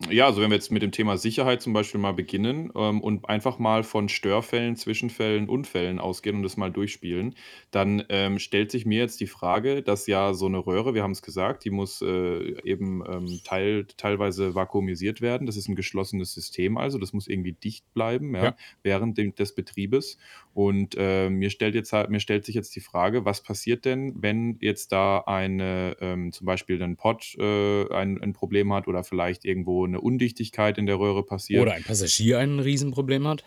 Ja, also wenn wir jetzt mit dem Thema Sicherheit zum Beispiel mal beginnen ähm, und einfach mal von Störfällen, Zwischenfällen, Unfällen ausgehen und das mal durchspielen, dann ähm, stellt sich mir jetzt die Frage, dass ja so eine Röhre, wir haben es gesagt, die muss äh, eben ähm, teil, teilweise vakuumisiert werden. Das ist ein geschlossenes System, also das muss irgendwie dicht bleiben ja, Ja. während dem, des Betriebes. Und äh, mir, stellt jetzt, halt, mir stellt sich jetzt die Frage, was passiert denn, wenn jetzt da eine, ähm, zum Beispiel ein Pod äh, ein, ein Problem hat oder vielleicht irgendwo eine Undichtigkeit in der Röhre passiert. Oder ein Passagier ein Riesenproblem hat.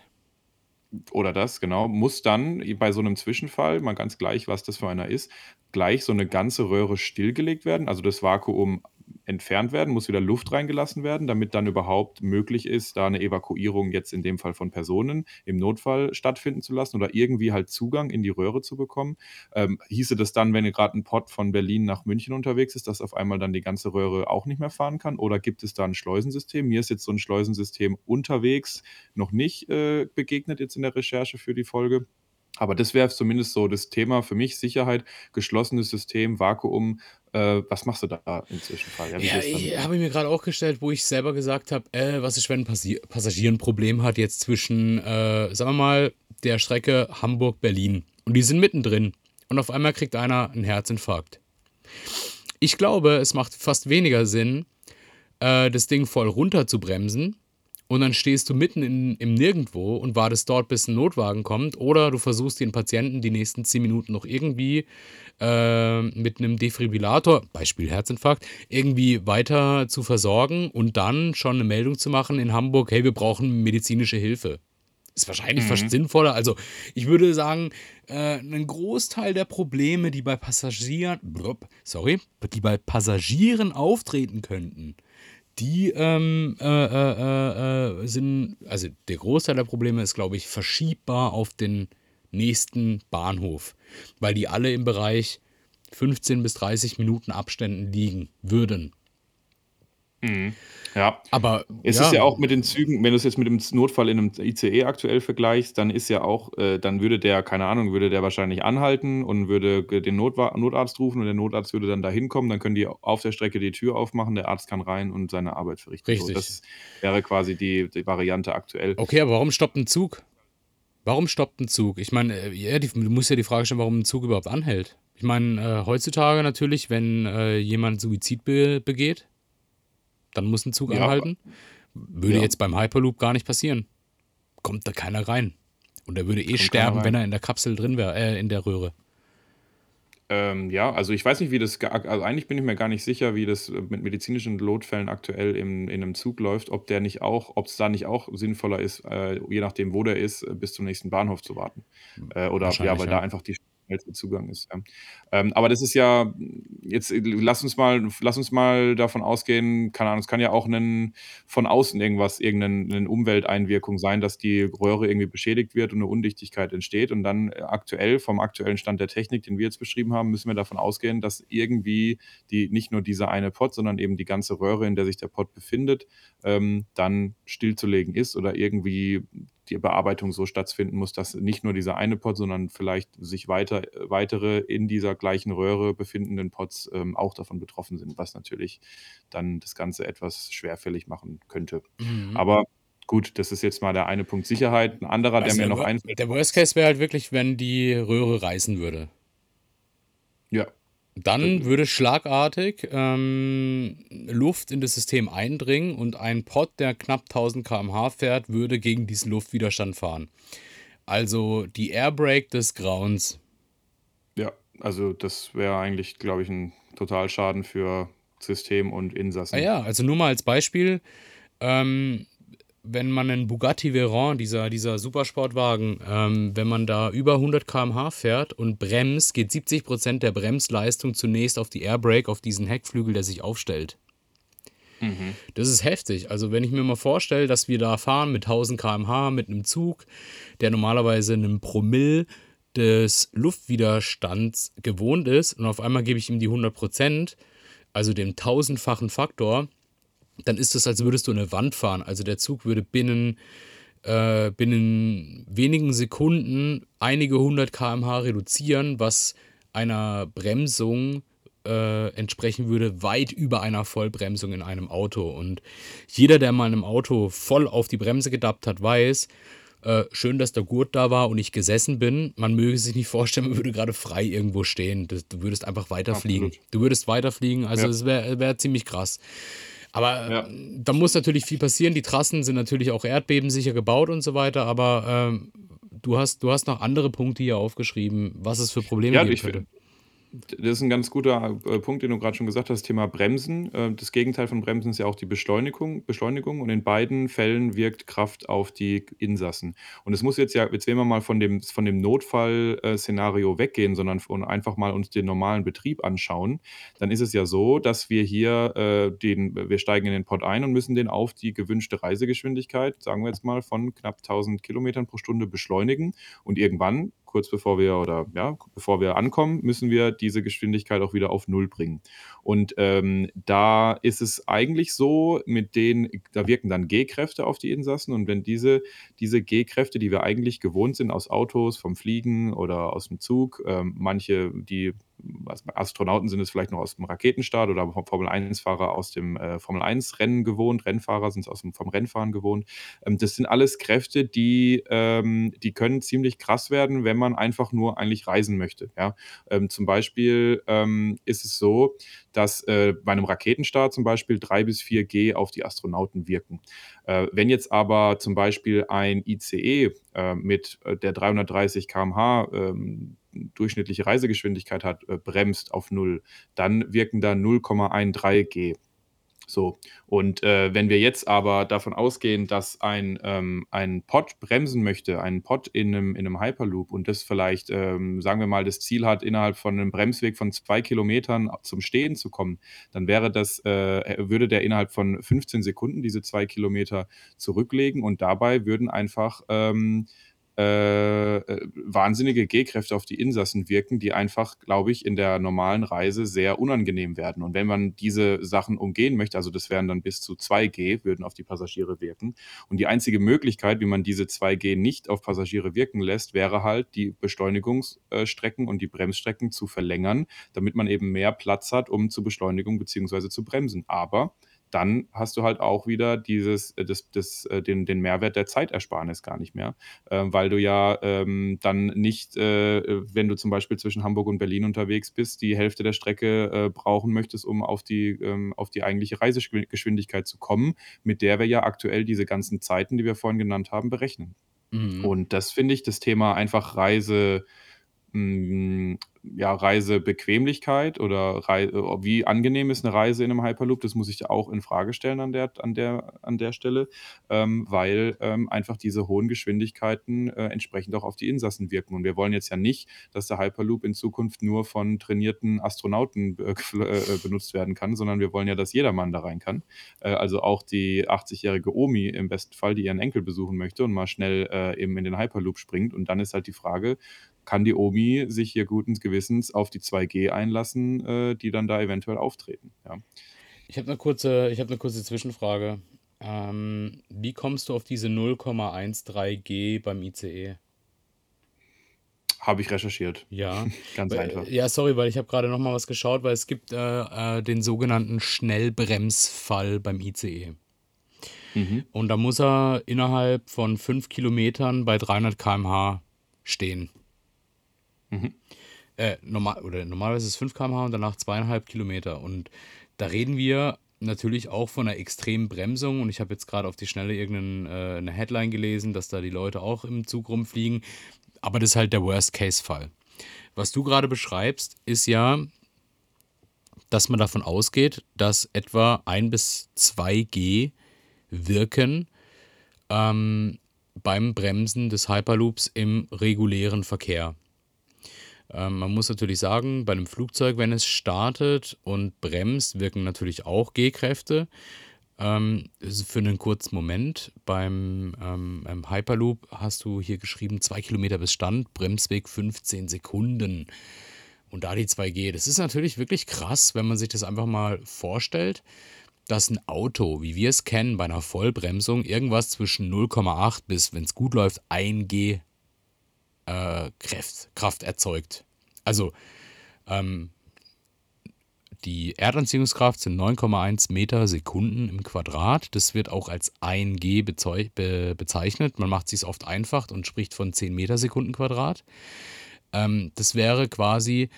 Oder das, genau, muss dann bei so einem Zwischenfall, mal ganz gleich, was das für einer ist, gleich so eine ganze Röhre stillgelegt werden, also das Vakuum entfernt werden, muss wieder Luft reingelassen werden, damit dann überhaupt möglich ist, da eine Evakuierung jetzt in dem Fall von Personen im Notfall stattfinden zu lassen oder irgendwie halt Zugang in die Röhre zu bekommen. Ähm, hieße das dann, wenn gerade ein Pod von Berlin nach München unterwegs ist, dass auf einmal dann die ganze Röhre auch nicht mehr fahren kann? Oder gibt es da ein Schleusensystem? Mir ist jetzt so ein Schleusensystem unterwegs noch nicht äh, begegnet jetzt in der Recherche für die Folge. Aber das wäre zumindest so das Thema für mich, Sicherheit, geschlossenes System, Vakuum. Äh, was machst du da im Zwischenfall? Ja, Ja, ich habe ich mir gerade auch gestellt, wo ich selber gesagt habe, äh, was ist, wenn ein Passi Passagier ein Problem hat jetzt zwischen, äh, sagen wir mal, der Strecke Hamburg-Berlin und die sind mittendrin und auf einmal kriegt einer einen Herzinfarkt. Ich glaube, es macht fast weniger Sinn, äh, das Ding voll runter zu bremsen und dann stehst du mitten in, im Nirgendwo und wartest dort, bis ein Notwagen kommt. Oder du versuchst den Patienten die nächsten 10 Minuten noch irgendwie äh, mit einem Defibrillator, Beispiel Herzinfarkt, irgendwie weiter zu versorgen und dann schon eine Meldung zu machen in Hamburg, hey, wir brauchen medizinische Hilfe. Ist wahrscheinlich mhm. fast sinnvoller. Also ich würde sagen, äh, ein Großteil der Probleme, die bei Passagieren, sorry, die bei Passagieren auftreten könnten, die ähm, äh, äh, äh, sind, also der Großteil der Probleme ist, glaube ich, verschiebbar auf den nächsten Bahnhof, weil die alle im Bereich 15 bis 30 Minuten Abständen liegen würden. Mhm. Ja. Aber es ja. ist ja auch mit den Zügen, wenn du es jetzt mit dem Notfall in einem ICE aktuell vergleichst, dann ist ja auch, äh, dann würde der, keine Ahnung, würde der wahrscheinlich anhalten und würde den Notwa Notarzt rufen und der Notarzt würde dann da hinkommen, dann können die auf der Strecke die Tür aufmachen, der Arzt kann rein und seine Arbeit verrichten. Richtig. So, das wäre quasi die, die Variante aktuell. Okay, aber warum stoppt ein Zug? Warum stoppt ein Zug? Ich meine, äh, ja, die, du musst ja die Frage stellen, warum ein Zug überhaupt anhält. Ich meine, äh, heutzutage natürlich, wenn äh, jemand Suizid be begeht, dann muss ein Zug ja, anhalten. Würde ja. jetzt beim Hyperloop gar nicht passieren. Kommt da keiner rein. Und er würde eh Kommt sterben, wenn er in der Kapsel drin wäre, äh, in der Röhre. Ähm, ja, also ich weiß nicht, wie das, also eigentlich bin ich mir gar nicht sicher, wie das mit medizinischen Notfällen aktuell im, in einem Zug läuft, ob der nicht auch, ob es da nicht auch sinnvoller ist, äh, je nachdem, wo der ist, bis zum nächsten Bahnhof zu warten. Äh, oder ja, weil ja. da einfach die schnellste Zugang ist, ja. Ähm, aber das ist ja jetzt äh, lass uns mal lass uns mal davon ausgehen, keine Ahnung, es kann ja auch 'nen von außen irgendwas irgend 'nen Umwelteinwirkung sein, dass die Röhre irgendwie beschädigt wird und 'ne Undichtigkeit entsteht. Und dann aktuell vom aktuellen Stand der Technik, den wir jetzt beschrieben haben, müssen wir davon ausgehen, dass irgendwie die nicht nur dieser eine Pod, sondern eben die ganze Röhre, in der sich der Pod befindet, ähm, dann stillzulegen ist oder irgendwie die Bearbeitung so stattfinden muss, dass nicht nur dieser eine Pod, sondern vielleicht sich weiter weitere in dieser gleichen Röhre befindenden Pods, ähm, auch davon betroffen sind, was natürlich dann das Ganze etwas schwerfällig machen könnte. Mhm. Aber gut, das ist jetzt mal der eine Punkt Sicherheit. 'N anderer, der Also, mir der noch Wor einfällt der Worst Case wäre halt wirklich, wenn die Röhre reißen würde. Ja. Dann würde schlagartig, ähm, Luft in das System eindringen und ein Pod, der knapp 1000 km/h fährt, würde gegen diesen Luftwiderstand fahren. Also, die Airbrake des Grauens. Ja, also das wäre eigentlich, glaube ich, 'n Totalschaden für System und Ah Insassen. ja, also nur mal als Beispiel, ähm, wenn man 'nen Bugatti Veyron, dieser dieser Supersportwagen, ähm, wenn man da über 100 km/h fährt und bremst, geht 70% der Bremsleistung zunächst auf die Airbrake, auf diesen Heckflügel, der sich aufstellt. Mhm. Das ist heftig. Also, wenn ich mir mal vorstelle, dass wir da fahren mit 1000 km/h mit 'nem Zug, der normalerweise 'nen Promille des Luftwiderstands gewohnt ist und auf einmal gebe ich ihm die 100% also den tausendfachen Faktor, dann ist das, als würdest du an 'ne Wand fahren. Also, der Zug würde binnen äh, binnen wenigen Sekunden einige 100 km/h reduzieren, was einer Bremsung, äh, entsprechen würde, weit über einer Vollbremsung in einem Auto. Und jeder, der mal in 'nem Auto voll auf die Bremse gedappt hat, weiß, äh, schön, dass der Gurt da war und ich gesessen bin. Man möge sich nicht vorstellen, *laughs* man würde grade frei irgendwo stehen. Das du würdest einfach weiterfliegen. Absolut. Du würdest weiterfliegen, also Ja. es wäre wäre ziemlich krass. Aber, Ja. ähm, da muss natürlich viel passieren. Die Trassen sind natürlich auch erdbebensicher gebaut und so weiter, aber, ähm, du hast du hast noch andere Punkte hier aufgeschrieben, was es für Probleme Ja, geben ich könnte. fi das ist 'n ganz guter, äh, Punkt, den du grad schon gesagt hast, Thema Bremsen. Äh, das Gegenteil von Bremsen ist ja auch die Beschleunigung Beschleunigung und in beiden Fällen wirkt Kraft auf die Insassen. Und es muss jetzt ja jetzt wenn wir mal von dem von dem Notfall äh, Szenario weggehen, sondern einfach mal uns den normalen Betrieb anschauen, dann ist es ja so, dass wir hier, äh, den wir steigen in den Pod ein und müssen den auf die gewünschte Reisegeschwindigkeit, sagen wir jetzt mal, von knapp 1000 Kilometern pro Stunde beschleunigen. Und irgendwann, kurz bevor wir oder ja, bevor wir ankommen, müssen wir diese Geschwindigkeit auch wieder auf 0 bringen. Und, ähm, da ist es eigentlich so, mit den da wirken dann G-Kräfte auf die Insassen und wenn diese diese G-Kräfte, die wir eigentlich gewohnt sind aus Autos, vom Fliegen oder aus'm Zug, ähm, manche, die Astronauten sind es vielleicht noch aus'm Raketenstart oder vom Formel-1-Fahrer aus dem, äh, Formel-1-Rennen gewohnt, Rennfahrer sind's aus'm vom Rennfahren gewohnt. Ähm, das sind alles Kräfte, die ähm, die können ziemlich krass werden, wenn man einfach nur eigentlich reisen möchte, ja? Ähm, zum Beispiel, ähm, ist es so, dass, äh, bei 'nem Raketenstart zum Beispiel 3 bis 4 G auf die Astronauten wirken. Äh, wenn jetzt aber zum Beispiel ein ICE, äh, mit, äh, der 330 km/h, ähm, durchschnittliche Reisegeschwindigkeit hat, bremst auf 0, dann wirken da 0,13 G. So, und, äh, wenn wir jetzt aber davon ausgehen, dass ein, ähm ein Pod bremsen möchte, ein Pod in 'nem in 'nem Hyperloop und das vielleicht, ähm, sagen wir mal, das Ziel hat, innerhalb von 'nem Bremsweg von 2 Kilometern zum Stehen zu kommen, dann wäre das äh, würde der innerhalb von 15 Sekunden diese 2 Kilometer zurücklegen und dabei würden einfach, ähm, äh, äh, wahnsinnige G-Kräfte auf die Insassen wirken, die einfach, glaube ich, in der normalen Reise sehr unangenehm werden. Und wenn man diese Sachen umgehen möchte, also das wären dann bis zu 2 G, würden auf die Passagiere wirken. Und die einzige Möglichkeit, wie man diese 2 G nicht auf Passagiere wirken lässt, wäre halt, die Beschleunigungs äh, Strecken und die Bremsstrecken zu verlängern, damit man eben mehr Platz hat, um zu Beschleunigung beziehungsweise zu bremsen. Aber dann hast du halt auch wieder dieses äh, das das äh, den den Mehrwert der Zeitersparnis gar nicht mehr, ähm, weil du ja, ähm, dann nicht, äh, wenn du zum Beispiel zwischen Hamburg und Berlin unterwegs bist, die Hälfte der Strecke, äh, brauchen möchtest, um auf die ähm, auf die eigentliche Reisegeschwi Geschwindigkeit zu kommen, mit der wir ja aktuell diese ganzen Zeiten, die wir vorhin genannt haben, berechnen. Mhm. Und das finde ich das Thema einfach Reise hm, ja, Reisebequemlichkeit oder Rei äh, wie angenehm ist eine Reise in einem Hyperloop? Das muss ich auch in Frage stellen an der an der an der Stelle, ähm, weil, ähm, einfach diese hohen Geschwindigkeiten, äh, entsprechend auch auf die Insassen wirken. Und wir wollen jetzt ja nicht, dass der Hyperloop in Zukunft nur von trainierten Astronauten, äh, äh, benutzt werden kann, sondern wir wollen ja, dass jedermann da rein kann. Äh, also auch die 80-jährige Omi im besten Fall, die ihren Enkel besuchen möchte und mal schnell, äh, eben in den Hyperloop springt. Und dann ist halt die Frage, kann die Omi sich hier guten Gewissens auf die 2G einlassen, äh, die dann da eventuell auftreten. Ja. Ich habe eine kurze, ich habe eine kurze Zwischenfrage. Ähm, wie kommst du auf diese 0,13 G beim ICE? Habe ich recherchiert. Ja, *laughs* Ganz weil, einfach. ja, sorry, weil ich habe gerade noch mal was geschaut, weil es gibt äh, äh, den sogenannten Schnellbremsfall beim ICE. Mhm. Und da muss er innerhalb von 5 Kilometern bei 300 km/h stehen. Mhm. Äh, normal, oder normalerweise ist es 5 km/h und danach zweieinhalb Kilometer. Und da reden wir natürlich auch von einer extremen Bremsung. Und ich habe jetzt gerade auf die Schnelle irgendeine äh, Headline gelesen, dass da die Leute auch im Zug rumfliegen. Aber das ist halt der Worst-Case-Fall. Was du gerade beschreibst, ist ja, dass man davon ausgeht, dass etwa 1 bis 2 G wirken ähm, beim Bremsen des Hyperloops im regulären Verkehr. Ähm, man muss natürlich sagen, bei einem Flugzeug, wenn es startet und bremst, wirken natürlich auch G-Kräfte. Ähm, für einen kurzen Moment. Beim ähm, Hyperloop hast du hier geschrieben, 2 Kilometer bis Stand, Bremsweg 15 Sekunden. Und da die 2G, das ist natürlich wirklich krass, wenn man sich das einfach mal vorstellt, dass ein Auto, wie wir es kennen, bei einer Vollbremsung irgendwas zwischen 0,8 bis, wenn es gut läuft, 1 G äh, Kraft, Kraft erzeugt. Also ähm, die Erdanziehungskraft sind 9,1 Meter Sekunden im Quadrat. Das wird auch als 1 G be bezeichnet. Man macht es sich oft einfach und spricht von 10 Meter Sekunden Quadrat. Ähm, das wäre quasi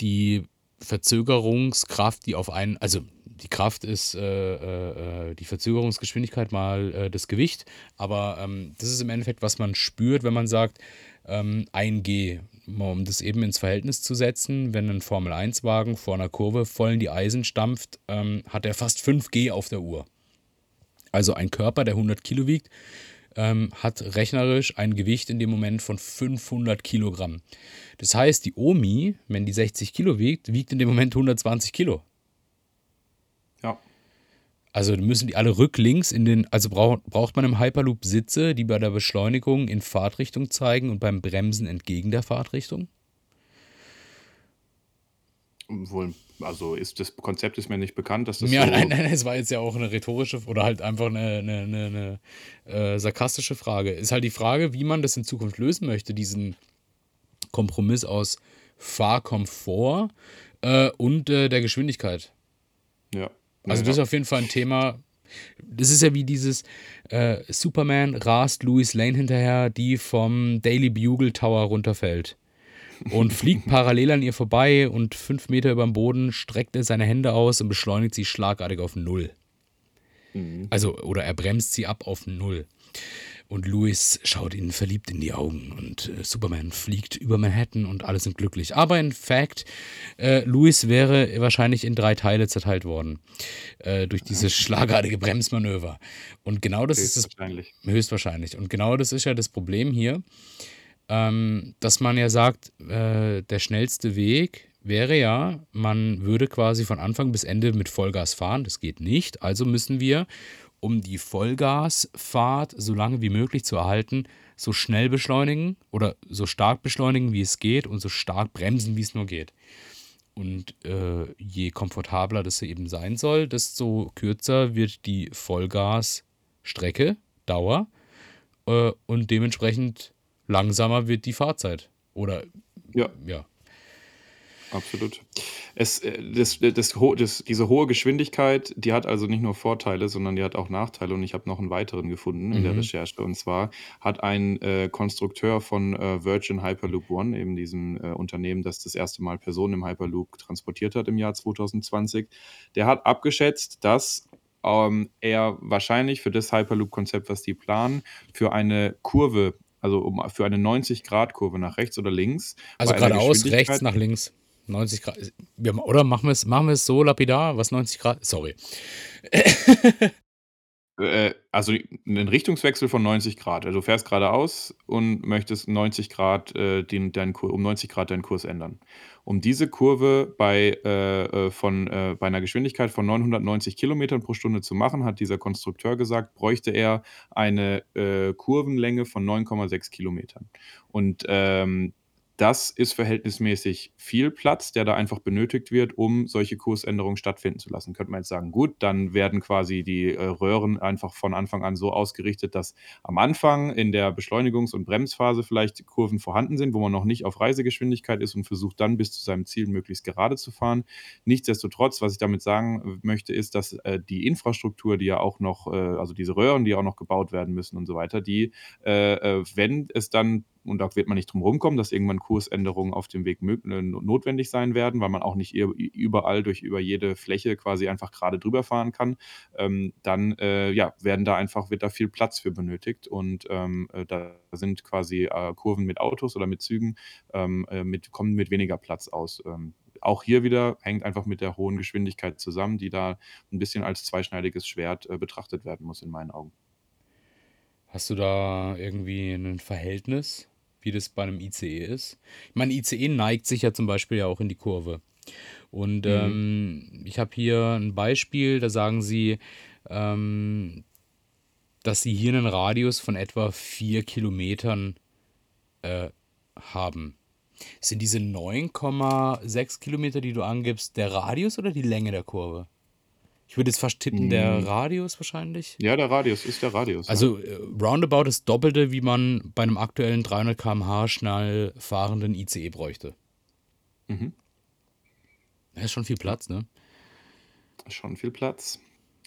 die Verzögerungskraft, die auf einen, also die Kraft ist äh, äh, die Verzögerungsgeschwindigkeit mal äh, das Gewicht, aber ähm, das ist im Endeffekt, was man spürt, wenn man sagt, ähm, 1G, um das eben ins Verhältnis zu setzen, wenn ein Formel-1-Wagen vor einer Kurve voll in die Eisen stampft, ähm, hat er fast 5G auf der Uhr. Also ein Körper, der 100 Kilo wiegt, ähm, hat rechnerisch ein Gewicht in dem Moment von 500 Kilogramm. Das heißt, die Omi, wenn die 60 Kilo wiegt, wiegt in dem Moment 120 Kilo. Also müssen die alle rücklinks in den, also braucht, braucht man im Hyperloop Sitze, die bei der Beschleunigung in Fahrtrichtung zeigen und beim Bremsen entgegen der Fahrtrichtung? Wohl, also ist das Konzept ist mir nicht bekannt, dass das Ja, so. nein, nein, es war jetzt ja auch eine rhetorische oder halt einfach eine, eine, eine, eine äh, sarkastische Frage. Ist halt die Frage, wie man das in Zukunft lösen möchte, diesen Kompromiss aus Fahrkomfort äh, und äh, der Geschwindigkeit. Ja. Also Ja, das ist auf jeden Fall ein Thema. Das ist ja wie dieses äh, Superman rast Louis Lane hinterher, die vom Daily Bugle Tower runterfällt und fliegt *laughs* parallel an ihr vorbei und fünf Meter über dem Boden streckt er seine Hände aus und beschleunigt sie schlagartig auf Null. Mhm. Also, oder er bremst sie ab auf Null. Und Louis schaut ihnen verliebt in die Augen und äh, Superman fliegt über Manhattan und alle sind glücklich. Aber in fact, äh, Louis wäre wahrscheinlich in drei Teile zerteilt worden äh, durch dieses schlagartige Bremsmanöver. Und genau das ist das Höchstwahrscheinlich. Höchstwahrscheinlich. Und genau das ist ja das Problem hier, ähm, dass man ja sagt, äh, der schnellste Weg wäre ja, man würde quasi von Anfang bis Ende mit Vollgas fahren. Das geht nicht. Also müssen wir, um die Vollgasfahrt so lange wie möglich zu erhalten, so schnell beschleunigen oder so stark beschleunigen, wie es geht und so stark bremsen, wie es nur geht. Und äh, je komfortabler das eben sein soll, desto kürzer wird die Vollgasstrecke, Dauer, äh, und dementsprechend langsamer wird die Fahrzeit. Oder Ja. ja. Absolut. Es, äh, das, das, ho- das, diese hohe Geschwindigkeit, die hat also nicht nur Vorteile, sondern die hat auch Nachteile. Und ich habe noch einen weiteren gefunden in der Mhm. Recherche. Und zwar hat ein äh, Konstrukteur von äh, Virgin Hyperloop One, eben diesem äh, Unternehmen, das das erste Mal Personen im Hyperloop transportiert hat im Jahr 2020, der hat abgeschätzt, dass ähm, er wahrscheinlich für das Hyperloop-Konzept, was die planen, für eine Kurve, also um für eine 90-Grad-Kurve nach rechts oder links Also bei einer geradeaus, rechts Geschwindigkeit nach links. 90 Grad. Wir, oder machen wir es machen wir's so lapidar? Was 90 Grad? Sorry. *laughs* Äh, also 'nen Richtungswechsel von 90 Grad. Also, du fährst geradeaus und möchtest 90 Grad, äh, den deinen Kur um 90 Grad deinen Kurs ändern. Um diese Kurve bei, äh, äh, von äh, bei 'ner Geschwindigkeit von 990 Kilometern pro Stunde zu machen, hat dieser Konstrukteur gesagt, bräuchte er eine, Kurvenlänge von 9,6 Kilometern. Und, ähm, das ist verhältnismäßig viel Platz, der da einfach benötigt wird, um solche Kursänderungen stattfinden zu lassen. Könnte man jetzt sagen: „Gut, dann werden quasi die, äh, Röhren einfach von Anfang an so ausgerichtet, dass am Anfang in der Beschleunigungs und Bremsphase vielleicht Kurven vorhanden sind, wo man noch nicht auf Reisegeschwindigkeit ist und versucht dann bis zu seinem Ziel möglichst gerade zu fahren.“ Nichtsdestotrotz, was ich damit sagen, äh, möchte, ist, dass, äh, die Infrastruktur, die ja auch noch, also diese Röhren, die auch noch gebaut werden müssen und so weiter, die, wenn es dann und da wird man nicht drum rumkommen, dass irgendwann Kursänderungen auf dem Weg äh, notwendig sein werden, weil man auch nicht überall durch über jede Fläche quasi einfach gerade drüber fahren kann. Ähm, dann, äh, ja, werden da einfach wird da viel Platz für benötigt und, ähm, äh, da sind quasi, äh, Kurven mit Autos oder mit Zügen, ähm, äh, mit kommen mit weniger Platz aus. Ähm, auch hier wieder hängt einfach mit der hohen Geschwindigkeit zusammen, die da 'n bisschen als zweischneidiges Schwert, äh, betrachtet werden muss in meinen Augen. Hast du da irgendwie 'nen Verhältnis, wie das bei 'nem ICE ist? Ich meine, ICE neigt sich ja zum Beispiel ja auch in die Kurve. Und, Mhm. ähm, ich habe hier 'n Beispiel, da sagen sie, ähm, dass sie hier 'nen Radius von etwa 4 Kilometern, äh, haben. Sind diese 9,6 Kilometer, die du angibst, der Radius oder die Länge der Kurve? Ich würde jetzt fast tippen, der Hm. Radius wahrscheinlich. Ja, der Radius ist der Radius, ja. Also, äh, roundabout das Doppelte, wie man bei 'nem aktuellen 300 km/h schnell fahrenden ICE bräuchte. Mhm. Ja, ist schon viel Ja. Platz, ne? Schon viel Platz.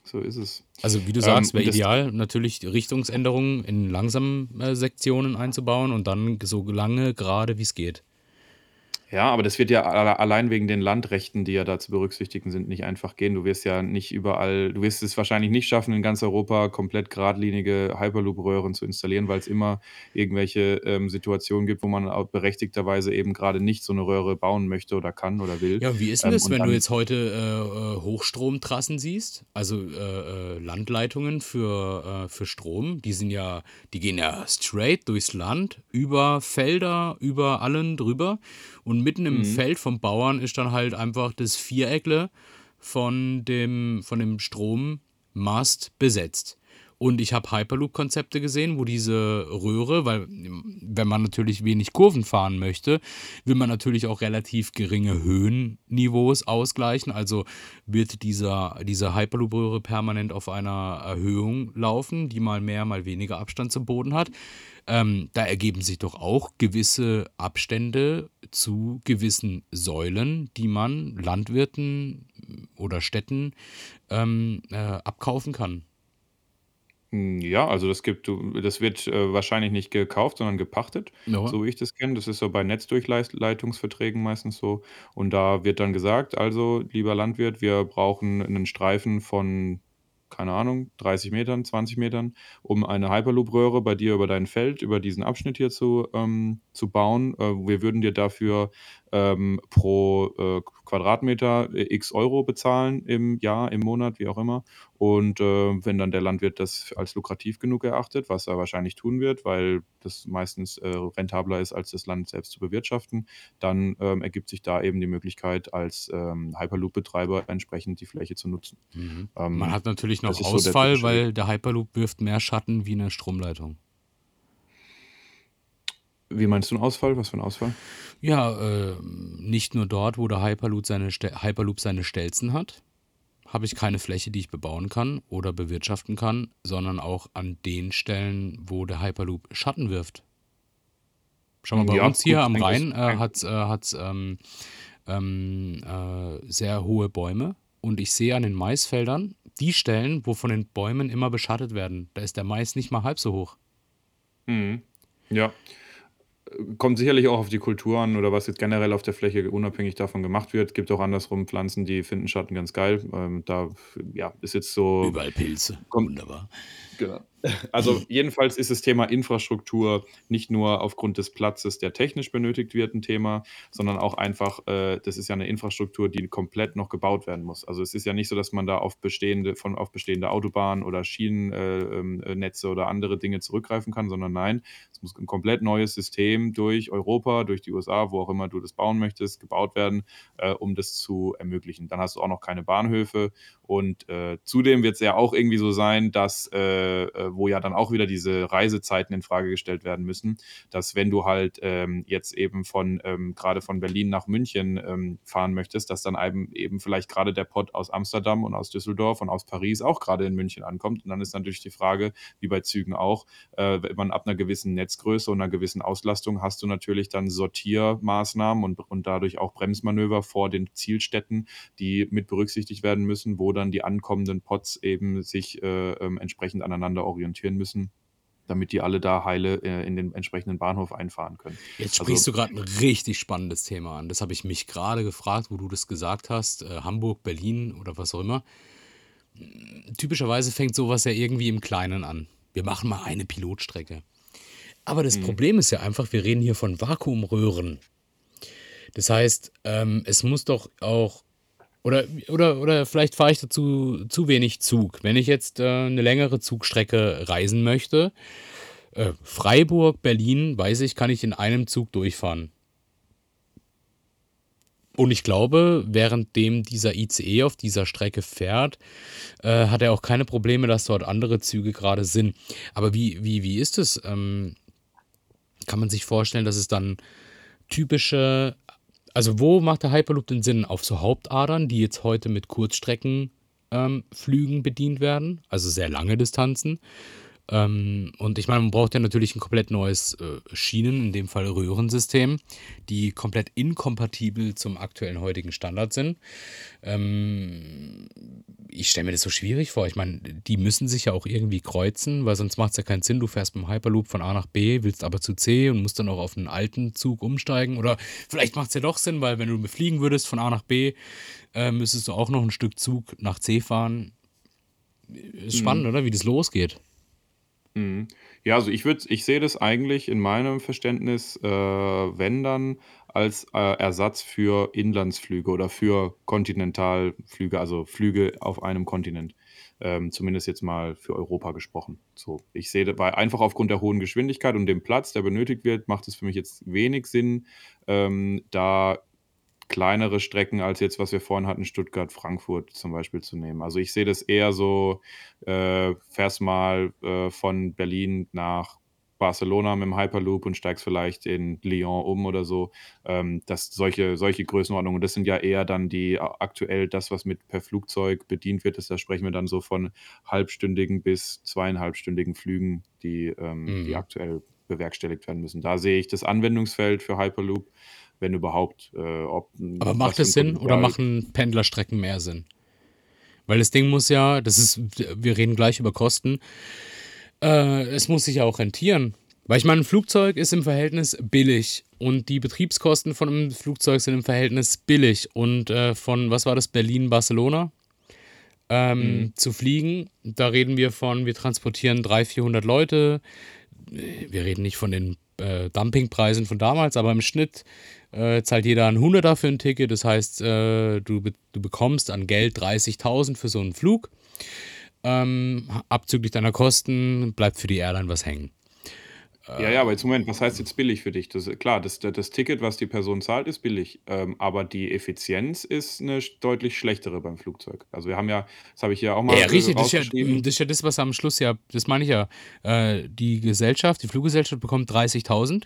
So ist es. Also, wie du Ähm, sagst, wäre und das ideal, natürlich die Richtungsänderungen in langsamen, äh, Sektionen einzubauen und dann so lange gerade, wie's geht. Ja, aber das wird ja allein wegen den Landrechten, die ja da zu berücksichtigen sind, nicht einfach gehen. Du wirst ja nicht überall du wirst es wahrscheinlich nicht schaffen, in ganz Europa komplett geradlinige Hyperloop-Röhren zu installieren, weil's immer irgendwelche, ähm, Situationen gibt, wo man auch berechtigterweise eben grade nicht so 'ne Röhre bauen möchte oder kann oder will. Ja, wie ist 'n Ähm, das, und wenn du dann jetzt heute, äh, äh, Hochstromtrassen siehst? Also, äh, äh, Landleitungen für, äh für Strom, die sind ja die gehen ja straight durchs Land, über Felder, über allen drüber. Und mitten im Mhm. Feld vom Bauern ist dann halt einfach das Viereckle von dem von dem Strommast besetzt. Und ich habe Hyperloop-Konzepte gesehen, wo diese Röhre weil, wenn man natürlich wenig Kurven fahren möchte, will man natürlich auch relativ geringe Höhenniveaus ausgleichen. Also, wird dieser diese Hyperloop-Röhre permanent auf einer Erhöhung laufen, die mal mehr, mal weniger Abstand zum Boden hat. Ähm, da ergeben sich doch auch gewisse Abstände zu gewissen Säulen, die man Landwirten oder Städten, ähm, äh, abkaufen kann. Hm, ja, also das gibt das wird, äh, wahrscheinlich nicht gekauft, sondern gepachtet, Ja. so wie ich das kenne. Das ist so bei Netzdurchleist Leitungsverträgen meistens so. Und da wird dann gesagt: „Also, lieber Landwirt, wir brauchen 'nen Streifen von, keine Ahnung, 30 Metern, 20 Metern, um eine Hyperloop-Röhre bei dir über dein Feld, über diesen Abschnitt hier zu ähm, bauen. Äh, wir würden dir dafür, ähm, pro, äh, Quadratmeter, äh, X Euro bezahlen im Jahr, im Monat“, wie auch immer. Und, äh, wenn dann der Landwirt das als lukrativ genug erachtet, was er wahrscheinlich tun wird, weil das meistens, äh, rentabler ist, als das Land selbst zu bewirtschaften, dann, ähm, ergibt sich da eben die Möglichkeit, als, ähm, Hyperloop-Betreiber entsprechend die Fläche zu nutzen. Mhm. Man Ähm, hat natürlich noch ist so der Ausfall, weil der Hyperloop wirft mehr Schatten wie 'ne Stromleitung. Wie meinst du 'n Ausfall? Was für 'n Ausfall? Ja, ähm, nicht nur dort, wo der Hyperloop seine St Hyperloop seine Stelzen hat, habe ich keine Fläche, die ich bebauen kann oder bewirtschaften kann, sondern auch an den Stellen, wo der Hyperloop Schatten wirft. Schau mal, bei ja, uns hier gut, am Rhein, äh, hängt hat's äh, ähm, ähm, äh, sehr hohe Bäume und ich sehe an den Maisfeldern die Stellen, wo von den Bäumen immer beschattet werden. Da ist der Mais nicht mal halb so hoch. Mhm. Ja. Kommt sicherlich auch auf die Kultur an oder was jetzt generell auf der Fläche unabhängig davon gemacht wird. Gibt auch andersrum Pflanzen, die finden Schatten ganz geil. Ähm, da ja, ist jetzt so Überall Pilze, kommt wunderbar. Genau. *laughs* Also jedenfalls ist das Thema Infrastruktur nicht nur aufgrund des Platzes, der technisch benötigt wird, ein Thema, sondern auch einfach, äh, das ist ja eine Infrastruktur, die komplett noch gebaut werden muss. Also es ist ja nicht so, dass man da auf bestehende, von auf bestehende Autobahnen oder Schienennetze äh, ähm, oder andere Dinge zurückgreifen kann, sondern nein, es muss ein komplett neues System durch Europa, durch die USA, wo auch immer du das bauen möchtest, gebaut werden, äh, um das zu ermöglichen. Dann hast du auch noch keine Bahnhöfe und äh, zudem wird es ja auch irgendwie so sein, dass äh, äh wo ja dann auch wieder diese Reisezeiten in Frage gestellt werden müssen, dass wenn du halt ähm, jetzt eben von ähm, gerade von Berlin nach München ähm, fahren möchtest, dass dann eben, eben vielleicht gerade der Pott aus Amsterdam und aus Düsseldorf und aus Paris auch gerade in München ankommt. Und dann ist natürlich die Frage, wie bei Zügen auch, äh, wenn man ab einer gewissen Netzgröße und einer gewissen Auslastung hast du natürlich dann Sortiermaßnahmen und, und dadurch auch Bremsmanöver vor den Zielstätten, die mit berücksichtigt werden müssen, wo dann die ankommenden Pots eben sich äh, äh, entsprechend aneinander orientieren müssen damit die alle da heile äh, in den entsprechenden Bahnhof einfahren können. Jetzt also sprichst also, du gerade ein richtig spannendes Thema an. Das habe ich mich gerade gefragt, wo du das gesagt hast. Äh, Hamburg, Berlin oder was auch immer. Typischerweise fängt sowas ja irgendwie im Kleinen an. Wir machen mal eine Pilotstrecke. Aber das mhm. Problem ist ja einfach, wir reden hier von Vakuumröhren. Das heißt, ähm, es muss doch auch oder, oder, oder vielleicht fahre ich dazu zu wenig Zug. Wenn ich jetzt äh, eine längere Zugstrecke reisen möchte, äh, Freiburg, Berlin, weiß ich, kann ich in einem Zug durchfahren. Und ich glaube, währenddem dieser ICE auf dieser Strecke fährt, äh, hat er auch keine Probleme, dass dort andere Züge gerade sind. Aber wie, wie, wie ist es? Ähm, kann man sich vorstellen, dass es dann typische also wo macht der Hyperloop den Sinn? Auf so Hauptadern, die jetzt heute mit Kurzstreckenflügen ähm, bedient werden, also sehr lange Distanzen. Ähm, und ich meine, man braucht ja natürlich ein komplett neues äh, Schienen, in dem Fall Röhrensystem, die komplett inkompatibel zum aktuellen heutigen Standard sind. Ähm, ich stelle mir das so schwierig vor. Ich meine, die müssen sich ja auch irgendwie kreuzen, weil sonst macht es ja keinen Sinn. Du fährst mit dem Hyperloop von A nach B, willst aber zu C und musst dann auch auf einen alten Zug umsteigen. Oder vielleicht macht es ja doch Sinn, weil wenn du fliegen würdest von A nach B, äh, müsstest du auch noch ein Stück Zug nach C fahren. Ist spannend, mhm. oder? Wie das losgeht. Mhm. Ja, also ich würde ich sehe das eigentlich in meinem Verständnis, äh, wenn dann als, äh, Ersatz für Inlandsflüge oder für Kontinentalflüge, also Flüge auf einem Kontinent. Ähm, zumindest jetzt mal für Europa gesprochen. So, ich sehe dabei einfach aufgrund der hohen Geschwindigkeit und dem Platz, der benötigt wird, macht es für mich jetzt wenig Sinn, ähm, da kleinere Strecken als jetzt, was wir vorhin hatten, Stuttgart, Frankfurt zum Beispiel zu nehmen. Also ich sehe das eher so, äh, fährst mal äh, von Berlin nach Barcelona mit dem Hyperloop und steigst vielleicht in Lyon um oder so. Ähm, das, solche, solche Größenordnungen, das sind ja eher dann die aktuell das, was mit per Flugzeug bedient wird. Das, da sprechen wir dann so von halbstündigen bis zweieinhalbstündigen Flügen, die, ähm, mhm. die aktuell bewerkstelligt werden müssen. Da sehe ich das Anwendungsfeld für Hyperloop wenn überhaupt. Äh, ob, Aber macht es Sinn oder machen Pendlerstrecken mehr Sinn? Weil das Ding muss ja, das ist, wir reden gleich über Kosten, äh, es muss sich ja auch rentieren. Weil ich meine, ein Flugzeug ist im Verhältnis billig und die Betriebskosten von einem Flugzeug sind im Verhältnis billig. Und äh, von, was war das, Berlin-Barcelona? Ähm, mhm. Zu fliegen, da reden wir von, wir transportieren 300, 400 Leute. Wir reden nicht von den äh, Dumpingpreisen von damals, aber im Schnitt äh, zahlt jeder ein Hunderter für ein Ticket. Das heißt, äh, du, du bekommst an Geld 30.000 für so einen Flug. Ähm, abzüglich deiner Kosten bleibt für die Airline was hängen. Ja, ja, aber jetzt Moment, was heißt jetzt billig für dich? Das, klar, das, das Ticket, was die Person zahlt, ist billig, ähm, aber die Effizienz ist eine deutlich schlechtere beim Flugzeug. Also wir haben ja, das habe ich ja auch mal Ja, richtig, das ist ja, das ist ja das, was am Schluss ja, das meine ich ja, äh, die Gesellschaft, die Fluggesellschaft bekommt 30.000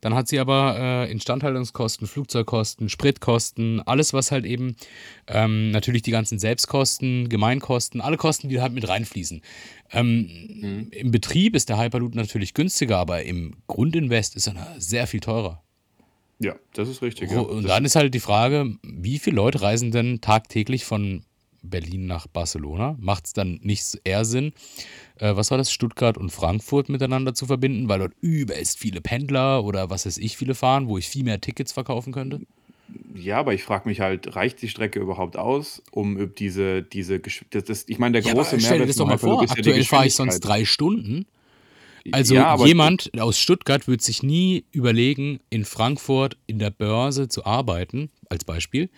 dann hat sie aber äh, Instandhaltungskosten, Flugzeugkosten, Spritkosten, alles, was halt eben ähm, natürlich die ganzen Selbstkosten, Gemeinkosten, alle Kosten, die halt mit reinfließen. Ähm, mhm. Im Betrieb ist der Hyperloop natürlich günstiger, aber im Grundinvest ist er sehr viel teurer. Ja, das ist richtig. Ja. Und dann ist halt die Frage, wie viele Leute reisen denn tagtäglich von Berlin nach Barcelona? Macht es dann nicht eher Sinn, äh, was war das, Stuttgart und Frankfurt miteinander zu verbinden, weil dort übelst viele Pendler oder was weiß ich viele fahren, wo ich viel mehr Tickets verkaufen könnte? Ja, aber ich frage mich halt, reicht die Strecke überhaupt aus, um diese, diese das, das, ich meine, der Ja, große aber stell dir Mehrwert das doch mal vor, ist ja aktuell fahre ich sonst drei Stunden. Also Ja, jemand aus Stuttgart wird sich nie überlegen, in Frankfurt in der Börse zu arbeiten, als Beispiel,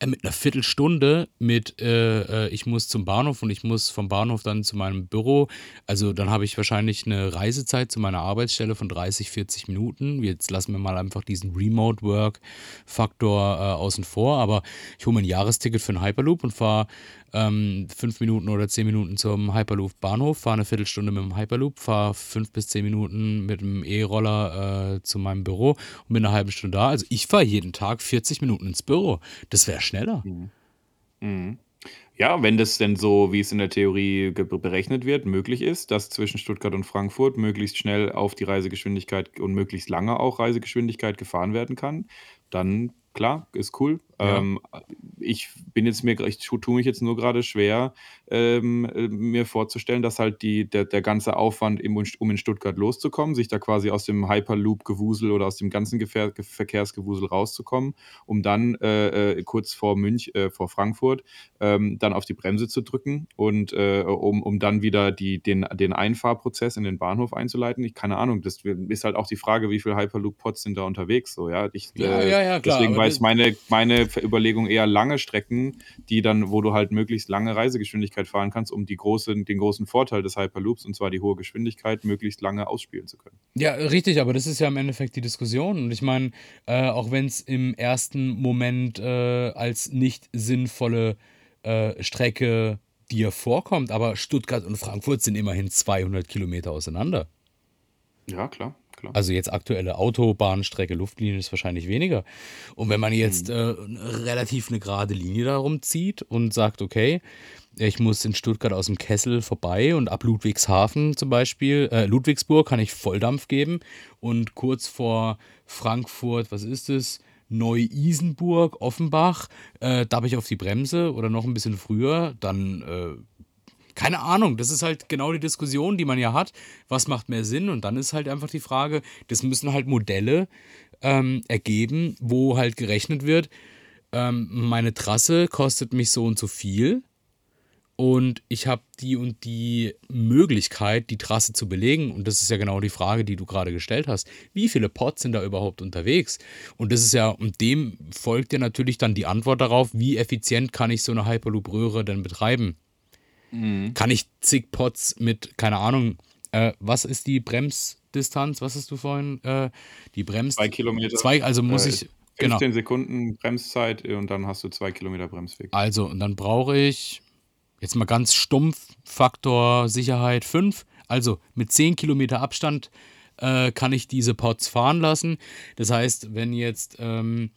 äh, mit einer Viertelstunde mit, äh, äh, ich muss zum Bahnhof und ich muss vom Bahnhof dann zu meinem Büro. Also dann habe ich wahrscheinlich eine Reisezeit zu meiner Arbeitsstelle von 30, 40 Minuten. Jetzt lassen wir mal einfach diesen Remote-Work-Faktor äh, außen vor, aber ich hole mir ein Jahresticket für einen Hyperloop und fahre ähm, fünf Minuten oder zehn Minuten zum Hyperloop-Bahnhof, fahre eine Viertelstunde mit dem Hyperloop, fahre fünf bis zehn Minuten mit dem E-Roller äh, zu meinem Büro und bin eine halbe Stunde da. Also ich fahre jeden Tag 40 Minuten ins Büro. Das wäre schneller. Mhm. Mhm. Ja, wenn das denn so, wie es in der Theorie berechnet wird, möglich ist, dass zwischen Stuttgart und Frankfurt möglichst schnell auf die Reisegeschwindigkeit und möglichst lange auch Reisegeschwindigkeit gefahren werden kann, dann klar, ist cool. Ja. Ähm, ich bin jetzt mir, ich tu- tue mich jetzt nur gerade schwer, ähm, äh, mir vorzustellen, dass halt die, der, der ganze Aufwand, im, um in Stuttgart loszukommen, sich da quasi aus dem Hyperloop-Gewusel oder aus dem ganzen Gefähr Verkehrsgewusel rauszukommen, um dann äh, äh, kurz vor Münch, äh, vor Frankfurt, ähm, dann auf die Bremse zu drücken und äh, um, um dann wieder die, den, den Einfahrprozess in den Bahnhof einzuleiten. Ich keine Ahnung, das ist halt auch die Frage, wie viele Hyperloop-Pods sind da unterwegs. So, ja? Ich, Ja, äh, ja, ja, klar. deswegen jetzt meine, meine Überlegung eher lange Strecken, die dann, wo du halt möglichst lange Reisegeschwindigkeit fahren kannst, um die große, den großen Vorteil des Hyperloops, und zwar die hohe Geschwindigkeit, möglichst lange ausspielen zu können. Ja, richtig, aber das ist ja im Endeffekt die Diskussion. Und ich meine, äh, auch wenn es im ersten Moment äh, als nicht sinnvolle äh, Strecke dir vorkommt, aber Stuttgart und Frankfurt sind immerhin 200 Kilometer auseinander. Ja, klar, klar. Also jetzt aktuelle Autobahnstrecke, Luftlinie ist wahrscheinlich weniger. Und wenn man jetzt äh, relativ eine gerade Linie darum zieht und sagt, okay, ich muss in Stuttgart aus dem Kessel vorbei und ab Ludwigshafen zum Beispiel, äh, Ludwigsburg kann ich Volldampf geben und kurz vor Frankfurt, was ist es? Neu-Isenburg, Offenbach, äh, da habe ich auf die Bremse oder noch ein bisschen früher, dann äh, keine Ahnung, das ist halt genau die Diskussion, die man ja hat. Was macht mehr Sinn? Und dann ist halt einfach die Frage, das müssen halt Modelle ähm, ergeben, wo halt gerechnet wird, ähm, meine Trasse kostet mich so und so viel und ich habe die und die Möglichkeit, die Trasse zu belegen. Und das ist ja genau die Frage, die du gerade gestellt hast. Wie viele Pods sind da überhaupt unterwegs? Und das ist ja, und dem folgt ja natürlich dann die Antwort darauf, wie effizient kann ich so eine Hyperloop-Röhre denn betreiben? Kann ich zig Pots mit, keine Ahnung, äh, was ist die Bremsdistanz? Was hast du vorhin? Äh, die Brems. Zwei Kilometer. Zwei, also muss äh, ich. Genau. 15 Sekunden Bremszeit und dann hast du zwei Kilometer Bremsweg. Also, und dann brauche ich jetzt mal ganz stumpf Faktor Sicherheit 5. Also mit 10 Kilometer Abstand äh, kann ich diese Pods fahren lassen. Das heißt, wenn jetzt ähm,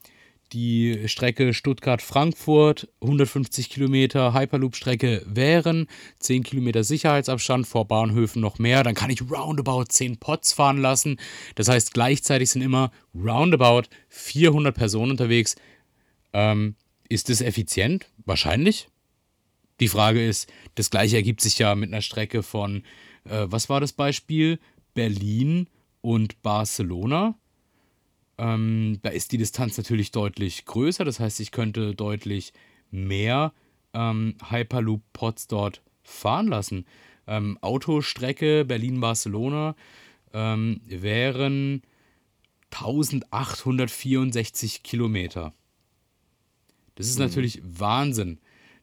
die Strecke Stuttgart-Frankfurt 150 Kilometer Hyperloop-Strecke wären, 10 Kilometer Sicherheitsabstand vor Bahnhöfen noch mehr, dann kann ich roundabout 10 Pods fahren lassen. Das heißt, gleichzeitig sind immer roundabout 400 Personen unterwegs. Ähm, ist das effizient? Wahrscheinlich. Die Frage ist, das gleiche ergibt sich ja mit einer Strecke von, äh, was war das Beispiel? Berlin und Barcelona. Ähm, da ist die Distanz natürlich deutlich größer. Das heißt, ich könnte deutlich mehr ähm, Hyperloop-Pods dort fahren lassen. Ähm, Autostrecke Berlin-Barcelona ähm, wären 1864 Kilometer. Das ist natürlich Wahnsinn.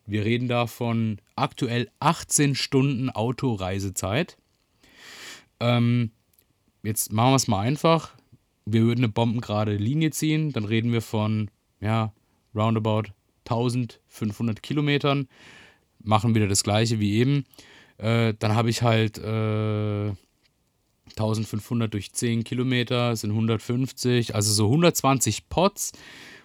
Wir reden da von aktuell 18 Stunden Autoreisezeit. Ähm, jetzt machen wir es mal einfach. Wir würden eine bombengerade Linie ziehen, dann reden wir von, ja, roundabout 1500 Kilometern. Machen wieder das gleiche wie eben. Äh, dann habe ich halt äh, 1500 durch 10 Kilometer sind 150, also so 120 Pots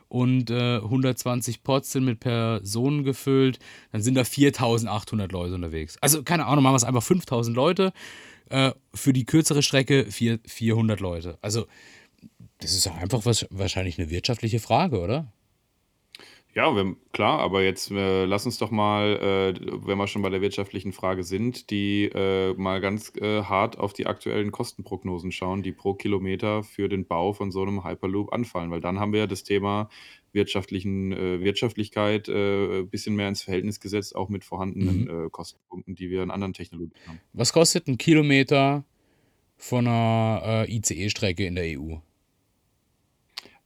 und äh, 120 Pots sind mit Personen gefüllt, dann sind da 4800 Leute unterwegs. Also keine Ahnung, machen wir es einfach 5000 Leute, äh, für die kürzere Strecke 4, 400 Leute. Also das ist ja einfach was, wahrscheinlich eine wirtschaftliche Frage, oder? Ja, wir klar, aber jetzt, äh, lass uns doch mal, äh, wenn wir schon bei der wirtschaftlichen Frage sind, die, äh, mal ganz, äh, hart auf die aktuellen Kostenprognosen schauen, die pro Kilometer für den Bau von so einem Hyperloop anfallen. Weil dann haben wir ja das Thema wirtschaftlichen äh, Wirtschaftlichkeit, äh, bisschen mehr ins Verhältnis gesetzt, auch mit vorhandenen, Mhm. Kostenpunkten, die wir in anderen Technologien haben. Was kostet ein Kilometer von einer ICE-Strecke in der EU?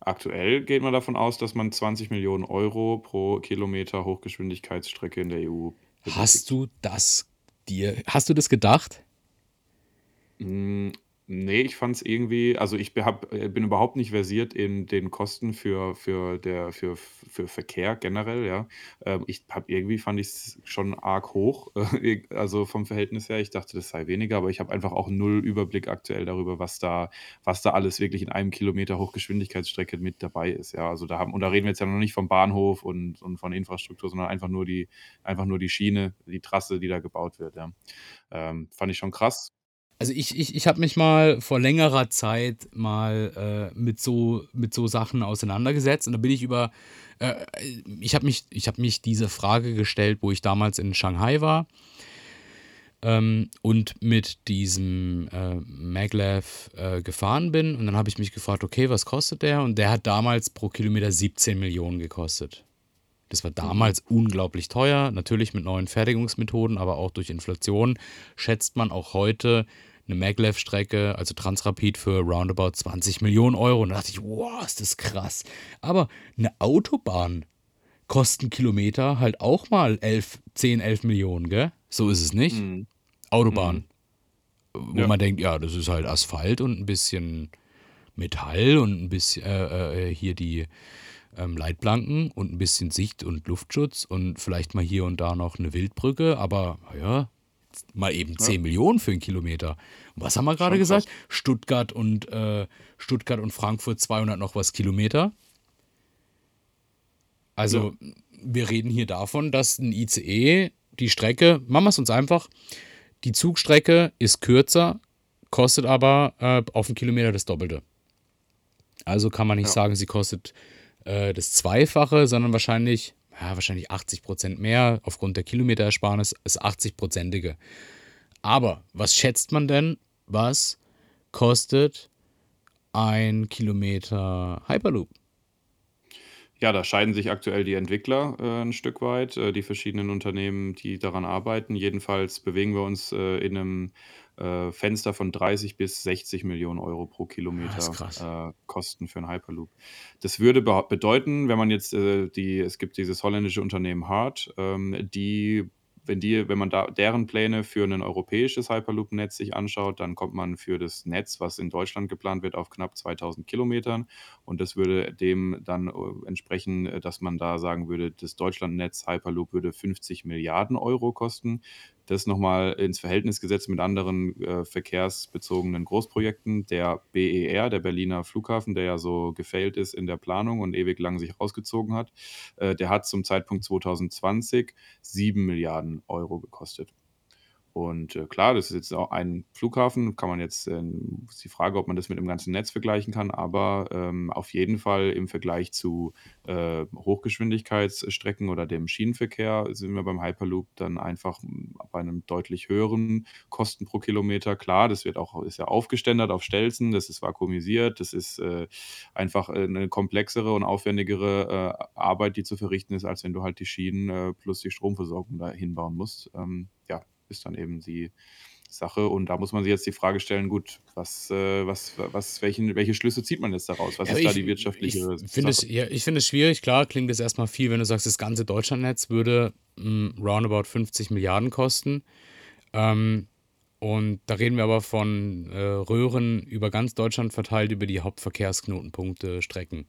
Aktuell geht man davon aus, dass man 20 Millionen Euro pro Kilometer Hochgeschwindigkeitsstrecke in der EU Hast benötigt. du das dir hast du das gedacht? Hm, ne, ich fand es irgendwie also, ich be habe äh, bin überhaupt nicht versiert in den Kosten für für der für für Verkehr generell, ja. Ähm, ich habe irgendwie fand ich's schon arg hoch, *laughs* äh, also, vom Verhältnis her. Ich dachte, das sei weniger, aber ich habe einfach auch null Überblick aktuell darüber, was da was da alles wirklich in einem Kilometer Hochgeschwindigkeitsstrecke mit dabei ist, ja. Also, da haben und da reden wir jetzt ja noch nicht vom Bahnhof und und von Infrastruktur, sondern einfach nur die einfach nur die Schiene, die Trasse, die da gebaut wird, ja. Ähm, fand ich schon krass. Also, ich ich ich habe mich mal vor längerer Zeit mal, äh, mit so mit so Sachen auseinandergesetzt und da bin ich über äh, ich habe mich ich habe mich diese Frage gestellt, wo ich damals in Shanghai war, ähm, und mit diesem, äh, Maglev, äh, gefahren bin und dann habe ich mich gefragt: „Okay, was kostet der?“ Und der hat damals pro Kilometer 17.000.000 gekostet. Das war damals unglaublich teuer, natürlich mit neuen Fertigungsmethoden, aber auch durch Inflation schätzt man auch heute 'ne Maglev-Strecke, also Transrapid, für roundabout 20.000.000 Euro. Und da dachte ich: „Wow, ist das krass.“ Aber 'ne Autobahn kostet 'n Kilometer halt auch mal 11 10, 11.000.000, gell? So ist es nicht? Mhm. Autobahn, Mhm. wo Ja. man denkt: „Ja, das ist halt Asphalt und 'n bisschen Metall und 'n bisschen äh, äh, hier die, ähm, Leitplanken und 'n bisschen Sicht und Luftschutz und vielleicht mal hier und da noch 'ne Wildbrücke, aber ja, mal eben Ja. 10.000.000 für 'n Kilometer.“ Und was haben wir krass. gesagt? Stuttgart und äh, Stuttgart und Frankfurt 200 noch was Kilometer? Ja. Also, wir reden hier davon, dass 'n ICE die Strecke machen wir's uns einfach, die Zugstrecke ist kürzer, kostet aber, äh, auf 'n Kilometer das Doppelte. Also, kann man nicht Ja. sagen, sie kostet, äh, das Zweifache, sondern wahrscheinlich ja, wahrscheinlich 80 % mehr aufgrund der Kilometerersparnis, das 80 %ige. Aber was schätzt man denn, was kostet ein Kilometer Hyperloop? Ja, da scheiden sich aktuell die Entwickler, äh, 'n Stück weit, äh, die verschiedenen Unternehmen, die daran arbeiten. Jedenfalls bewegen wir uns, äh, in 'nem, äh, Fenster von 30 bis 60.000.000 Euro pro Ah, Kilometer, krass. äh, Kosten für 'n Hyperloop. Das würde behau bedeuten, wenn man jetzt, äh, die es gibt dieses holländische Unternehmen HART, ähm, die wenn die wenn man da deren Pläne für 'nen europäisches Hyperloop-Netz sich anschaut, dann kommt man für das Netz, was in Deutschland geplant wird, auf knapp 2.000 Kilometern. Und das würde dem dann, äh, entsprechen, äh, dass man da sagen würde, das Deutschlandnetz Hyperloop würde 50.000.000 Euro kosten. Das noch mal ins Verhältnis gesetzt mit anderen, äh, verkehrsbezogenen Großprojekten. Der BER, der Berliner Flughafen, der ja so gefailed ist in der Planung und ewig lang sich rausgezogen hat, äh, der hat zum Zeitpunkt 2020 7.000.000 Euro gekostet. Und, äh, klar, das ist jetzt auch ein Flughafen, kann man jetzt ähm, ist die Frage, ob man das mit dem ganzen Netz vergleichen kann, aber, ähm, auf jeden Fall im Vergleich zu, äh, Hochgeschwindigkeitsstrecken oder dem Schienenverkehr sind wir beim Hyperloop dann einfach, bei 'nem deutlich höheren Kosten pro Kilometer. Klar, das wird auch ist ja aufgeständert auf Stelzen, das ist vakuumisiert, das ist, äh, einfach, äh, 'ne komplexere und aufwendigere, äh, Arbeit, die zu verrichten ist, als wenn du halt die Schienen, äh, plus die Stromversorgung da hinbauen musst. Ähm, ja, ist dann eben die Sache. Und da muss man sich jetzt die Frage stellen: „Gut, was, äh was was welchen welche Schlüsse zieht man jetzt daraus? Was Ja, ist da ich die ich wirtschaftliche es Sache?“ ja, ich finde es schwierig. Klar, klingt das erst mal viel, wenn du sagst, das ganze Deutschlandnetz würde, hm, roundabout 50.000.000 kosten. Ähm, und da reden wir aber von, äh, Röhren über ganz Deutschland verteilt über die Hauptverkehrsknotenpunkte, Strecken.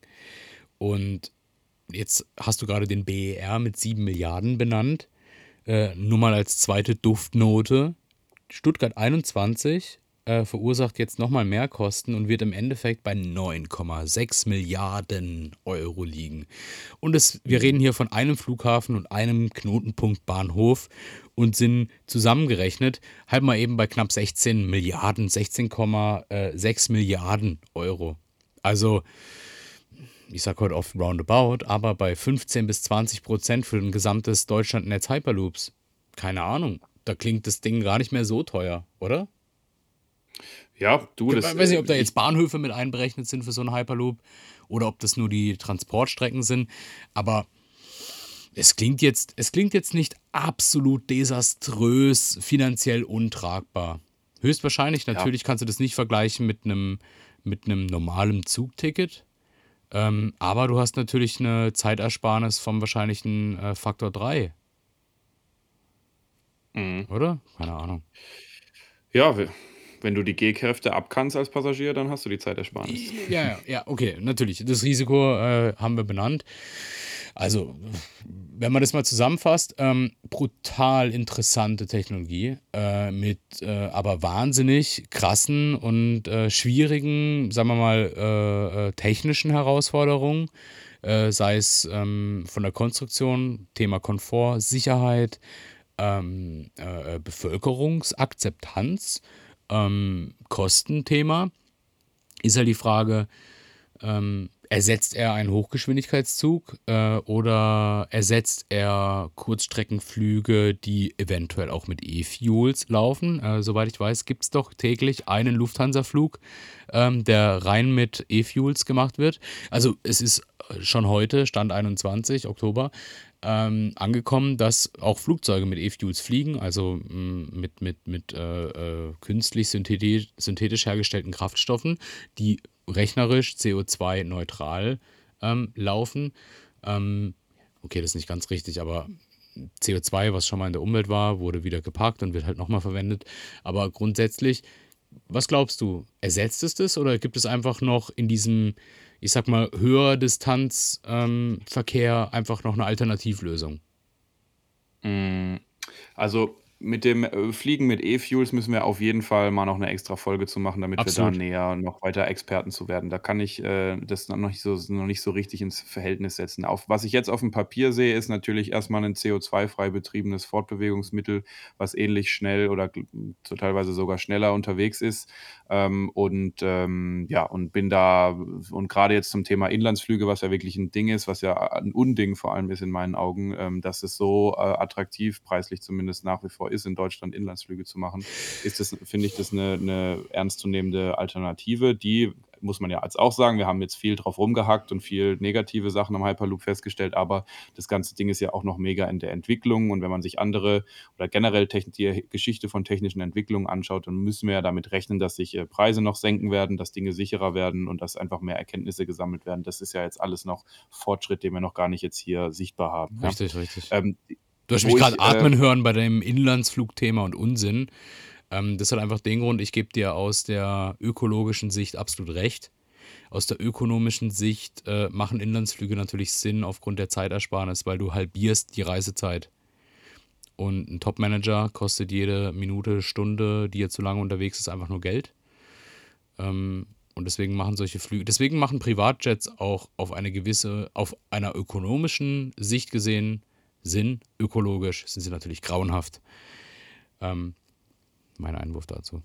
Und jetzt hast du grade den BER mit 7.000.000 benannt. Äh, nur mal als 2. Duftnote. Stuttgart 21, äh, verursacht jetzt noch mal Mehrkosten und wird im Endeffekt bei 9,6.000.000 Euro liegen. Und es wir reden hier von einem Flughafen und einem Knotenpunkt Bahnhof und sind zusammengerechnet halt mal eben bei knapp 16.000.000.000, 16,6 Milliarden Euro. Also ich sage heute oft roundabout, aber bei 15 bis 20 Prozent für ein gesamtes Deutschlandnetz Hyperloops. Keine Ahnung. Da klingt das Ding gar nicht mehr so teuer, oder? Ja, du, Ich das, weiß nicht, äh, ob da ich, jetzt Bahnhöfe mit einberechnet sind für so einen Hyperloop oder ob das nur die Transportstrecken sind. Aber es klingt jetzt, es klingt jetzt nicht absolut desaströs, finanziell untragbar. Höchstwahrscheinlich, ja, natürlich kannst du das nicht vergleichen mit einem, mit einem normalen Zugticket. Ähm, aber du hast natürlich eine Zeitersparnis vom wahrscheinlichen äh, Faktor 3, mhm. oder? Keine Ahnung. Ja, we- wenn du die G-Kräfte abkannst als Passagier, dann hast du die Zeitersparnis. Ja, ja, ja, okay, natürlich. Das Risiko äh, haben wir benannt. Also, wenn man das mal zusammenfasst, ähm, brutal interessante Technologie äh, mit äh, aber wahnsinnig krassen und äh, schwierigen, sagen wir mal, äh, äh, technischen Herausforderungen, äh, sei es ähm, von der Konstruktion, Thema Komfort, Sicherheit, ähm, äh, äh, Bevölkerungsakzeptanz, ähm, Kostenthema. Ist halt die Frage, ähm, ersetzt er einen Hochgeschwindigkeitszug äh, oder ersetzt er Kurzstreckenflüge, die eventuell auch mit E-Fuels laufen? Äh, soweit ich weiß, gibt es doch täglich einen Lufthansa-Flug, ähm, der rein mit E-Fuels gemacht wird. Also es ist schon heute, Stand 21 Oktober, ähm, angekommen, dass auch Flugzeuge mit E-Fuels fliegen, also mh, mit, mit, mit äh, äh, künstlich synthetisch, synthetisch hergestellten Kraftstoffen, die rechnerisch CO2-neutral ähm, laufen. Ähm, okay, das ist nicht ganz richtig, aber CO2, was schon mal in der Umwelt war, wurde wieder geparkt und wird halt nochmal verwendet. Aber grundsätzlich, was glaubst du? Ersetzt es das oder gibt es einfach noch in diesem, ich sag mal, Höherdistanzverkehr einfach noch eine Alternativlösung? Mm, Also mit dem äh, Fliegen mit E-Fuels müssen wir auf jeden Fall mal noch eine extra Folge zu machen, damit wir da Absolut. näher noch weiter Experten zu werden. Da kann ich äh, das noch nicht so, noch nicht so richtig ins Verhältnis setzen. Auf, was ich jetzt auf dem Papier sehe, ist natürlich erstmal ein CO2-frei betriebenes Fortbewegungsmittel, was ähnlich schnell oder gl- so teilweise sogar schneller unterwegs ist. Ähm, und ähm, ja, und bin da, und gerade jetzt zum Thema Inlandsflüge, was ja wirklich ein Ding ist, was ja ein Unding vor allem ist in meinen Augen, ähm, dass es so äh, attraktiv, preislich zumindest nach wie vor ist, in Deutschland Inlandsflüge zu machen, ist das, finde ich, das eine, eine ernstzunehmende Alternative, die muss man ja jetzt auch sagen, wir haben jetzt viel drauf rumgehackt und viel negative Sachen am Hyperloop festgestellt, aber das ganze Ding ist ja auch noch mega in der Entwicklung und wenn man sich andere oder generell die Geschichte von technischen Entwicklungen anschaut, dann müssen wir ja damit rechnen, dass sich äh, Preise noch senken werden, dass Dinge sicherer werden und dass einfach mehr Erkenntnisse gesammelt werden. Das ist ja jetzt alles noch Fortschritt, den wir noch gar nicht jetzt hier sichtbar haben. Ja. Richtig, richtig. Ähm, Du hast mich gerade äh, atmen hören bei dem Inlandsflugthema und Unsinn. Ähm, das hat einfach den Grund, ich gebe dir aus der ökologischen Sicht absolut recht. Aus der ökonomischen Sicht äh, machen Inlandsflüge natürlich Sinn aufgrund der Zeitersparnis, weil du halbierst die Reisezeit. Und ein Top-Manager kostet jede Minute, Stunde, die er zu lange unterwegs ist, einfach nur Geld. Ähm, und deswegen machen solche Flüge, deswegen machen Privatjets auch auf eine gewisse, auf einer ökonomischen Sicht gesehen Sinn. Ökologisch sind sie natürlich grauenhaft. Ähm, mein Einwurf dazu.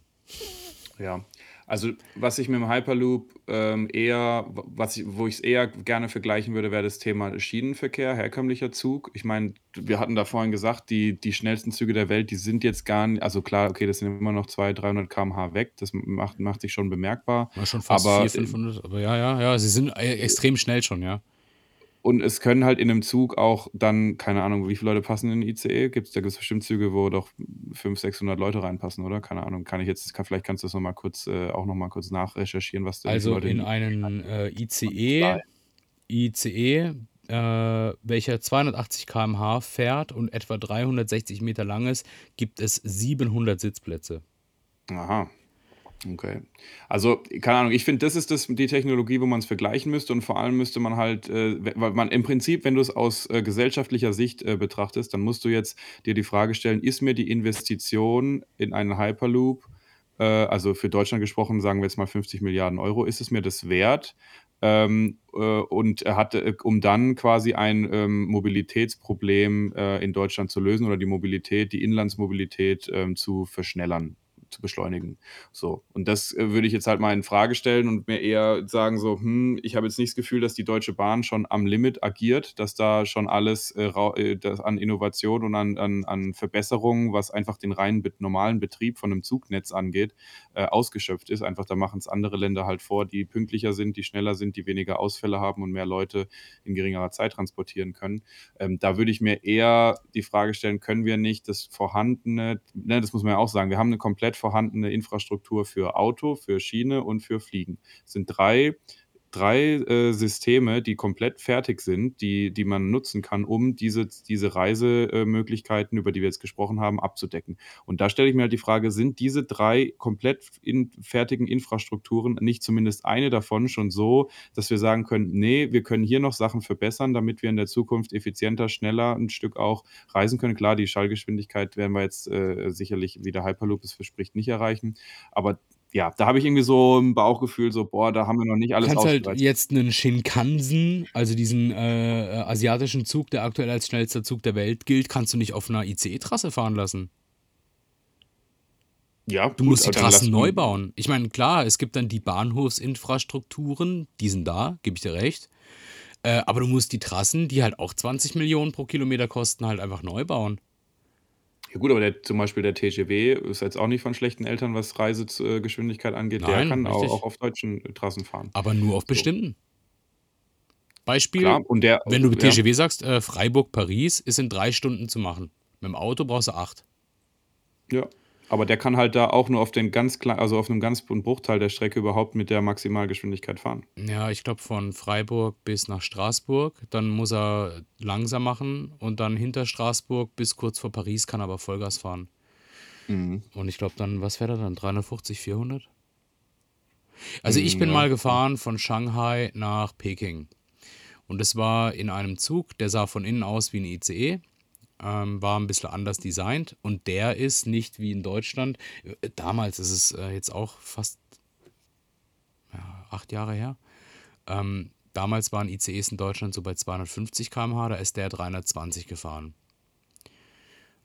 Ja, also was ich mit dem Hyperloop ähm, eher, was ich, wo ich es eher gerne vergleichen würde, wäre das Thema Schienenverkehr, herkömmlicher Zug. Ich meine, wir hatten da vorhin gesagt, die, die schnellsten Züge der Welt, die sind jetzt gar nicht, also klar, okay, das sind immer noch 200, 300 km/h weg, das macht, macht sich schon bemerkbar, War schon fast aber 400, 500, aber ja, ja, ja, sie sind äh, extrem schnell schon, ja. Und es können halt in einem Zug auch dann, keine Ahnung, wie viele Leute passen in den ICE? Gibt's, da gibt es bestimmt Züge, wo doch 500, 600 Leute reinpassen, oder? Keine Ahnung, kann ich jetzt, kann, vielleicht kannst du das noch mal kurz, äh, auch noch mal kurz nachrecherchieren, was da, Also in in einen äh, ICE, ICE, äh, welcher 280 km/h fährt und etwa 360 Meter lang ist, gibt es 700 Sitzplätze. Aha, okay. Also, keine Ahnung, ich finde, das ist das, die Technologie, wo man es vergleichen müsste und vor allem müsste man halt, äh, we- weil man im Prinzip, wenn du es aus äh, gesellschaftlicher Sicht äh, betrachtest, dann musst du jetzt dir die Frage stellen, ist mir die Investition in einen Hyperloop, äh, also für Deutschland gesprochen, sagen wir jetzt mal 50 Milliarden Euro, ist es mir das wert? Ähm, äh, und er äh, um dann quasi ein ähm, Mobilitätsproblem äh, in Deutschland zu lösen oder die Mobilität, die Inlandsmobilität ähm, zu verschnellern zu beschleunigen. So. Und das äh, würde ich jetzt halt mal in Frage stellen und mir eher sagen so, hm, ich habe jetzt nicht das Gefühl, dass die Deutsche Bahn schon am Limit agiert, dass da schon alles äh, äh, das an Innovation und an, an, an Verbesserungen, was einfach den reinen normalen Betrieb von einem Zugnetz angeht, äh, ausgeschöpft ist. Einfach da machen es andere Länder halt vor, die pünktlicher sind, die schneller sind, die weniger Ausfälle haben und mehr Leute in geringerer Zeit transportieren können. Ähm, da würde ich mir eher die Frage stellen, können wir nicht das vorhandene, ne, das muss man ja auch sagen, wir haben eine komplett vorhandene Infrastruktur für Auto, für Schiene und für Fliegen. Es sind drei drei äh, Systeme, die komplett fertig sind, die, die man nutzen kann, um diese, diese Reisemöglichkeiten, über die wir jetzt gesprochen haben, abzudecken. Und da stelle ich mir halt die Frage, sind diese drei komplett in, fertigen Infrastrukturen nicht zumindest eine davon schon so, dass wir sagen können, nee, wir können hier noch Sachen verbessern, damit wir in der Zukunft effizienter, schneller ein Stück auch reisen können. Klar, die Schallgeschwindigkeit werden wir jetzt äh, sicherlich, wie der Hyperloop es verspricht, nicht erreichen. Aber ja, da habe ich irgendwie so ein Bauchgefühl, so, boah, da haben wir noch nicht alles kannst halt jetzt einen Shinkansen, also diesen äh, äh, asiatischen Zug, der aktuell als schnellster Zug der Welt gilt, kannst du nicht auf einer ICE-Trasse fahren lassen. Ja, Du musst die Trassen neu bauen. Ich meine, klar, es gibt dann die Bahnhofsinfrastrukturen, die sind da, gebe ich dir recht. Äh, aber du musst die Trassen, die halt auch 20 Millionen pro Kilometer kosten, halt einfach neu bauen. Ja gut, aber der, zum Beispiel der TGW ist jetzt auch nicht von schlechten Eltern, was Reisegeschwindigkeit angeht. Nein, der kann auch, richtig. auch auf deutschen Trassen fahren. Aber nur auf So. bestimmten. Beispiel, Klar, und der, wenn du mit ja, TGW sagst, äh, Freiburg-Paris ist in drei Stunden zu machen. Mit dem Auto brauchst du acht. ja, aber der kann halt da auch nur auf den ganz kleinen, also auf einem ganz Bruchteil der Strecke überhaupt mit der Maximalgeschwindigkeit fahren. Ja, ich glaube von Freiburg bis nach Straßburg. Dann muss er langsam machen und dann hinter Straßburg bis kurz vor Paris kann er aber Vollgas fahren. Mhm. Und ich glaube dann, was fährt er dann? 350, 400? Also ich Mm, bin ja. mal gefahren von Shanghai nach Peking. Und es war in einem Zug, der sah von innen aus wie ein ICE, ähm, war ein bisschen anders designt und der ist nicht wie in Deutschland. Damals ist es äh, jetzt auch fast ja, acht Jahre her. Ähm, damals waren ICEs in Deutschland so bei 250 km/h, da ist der 320 gefahren.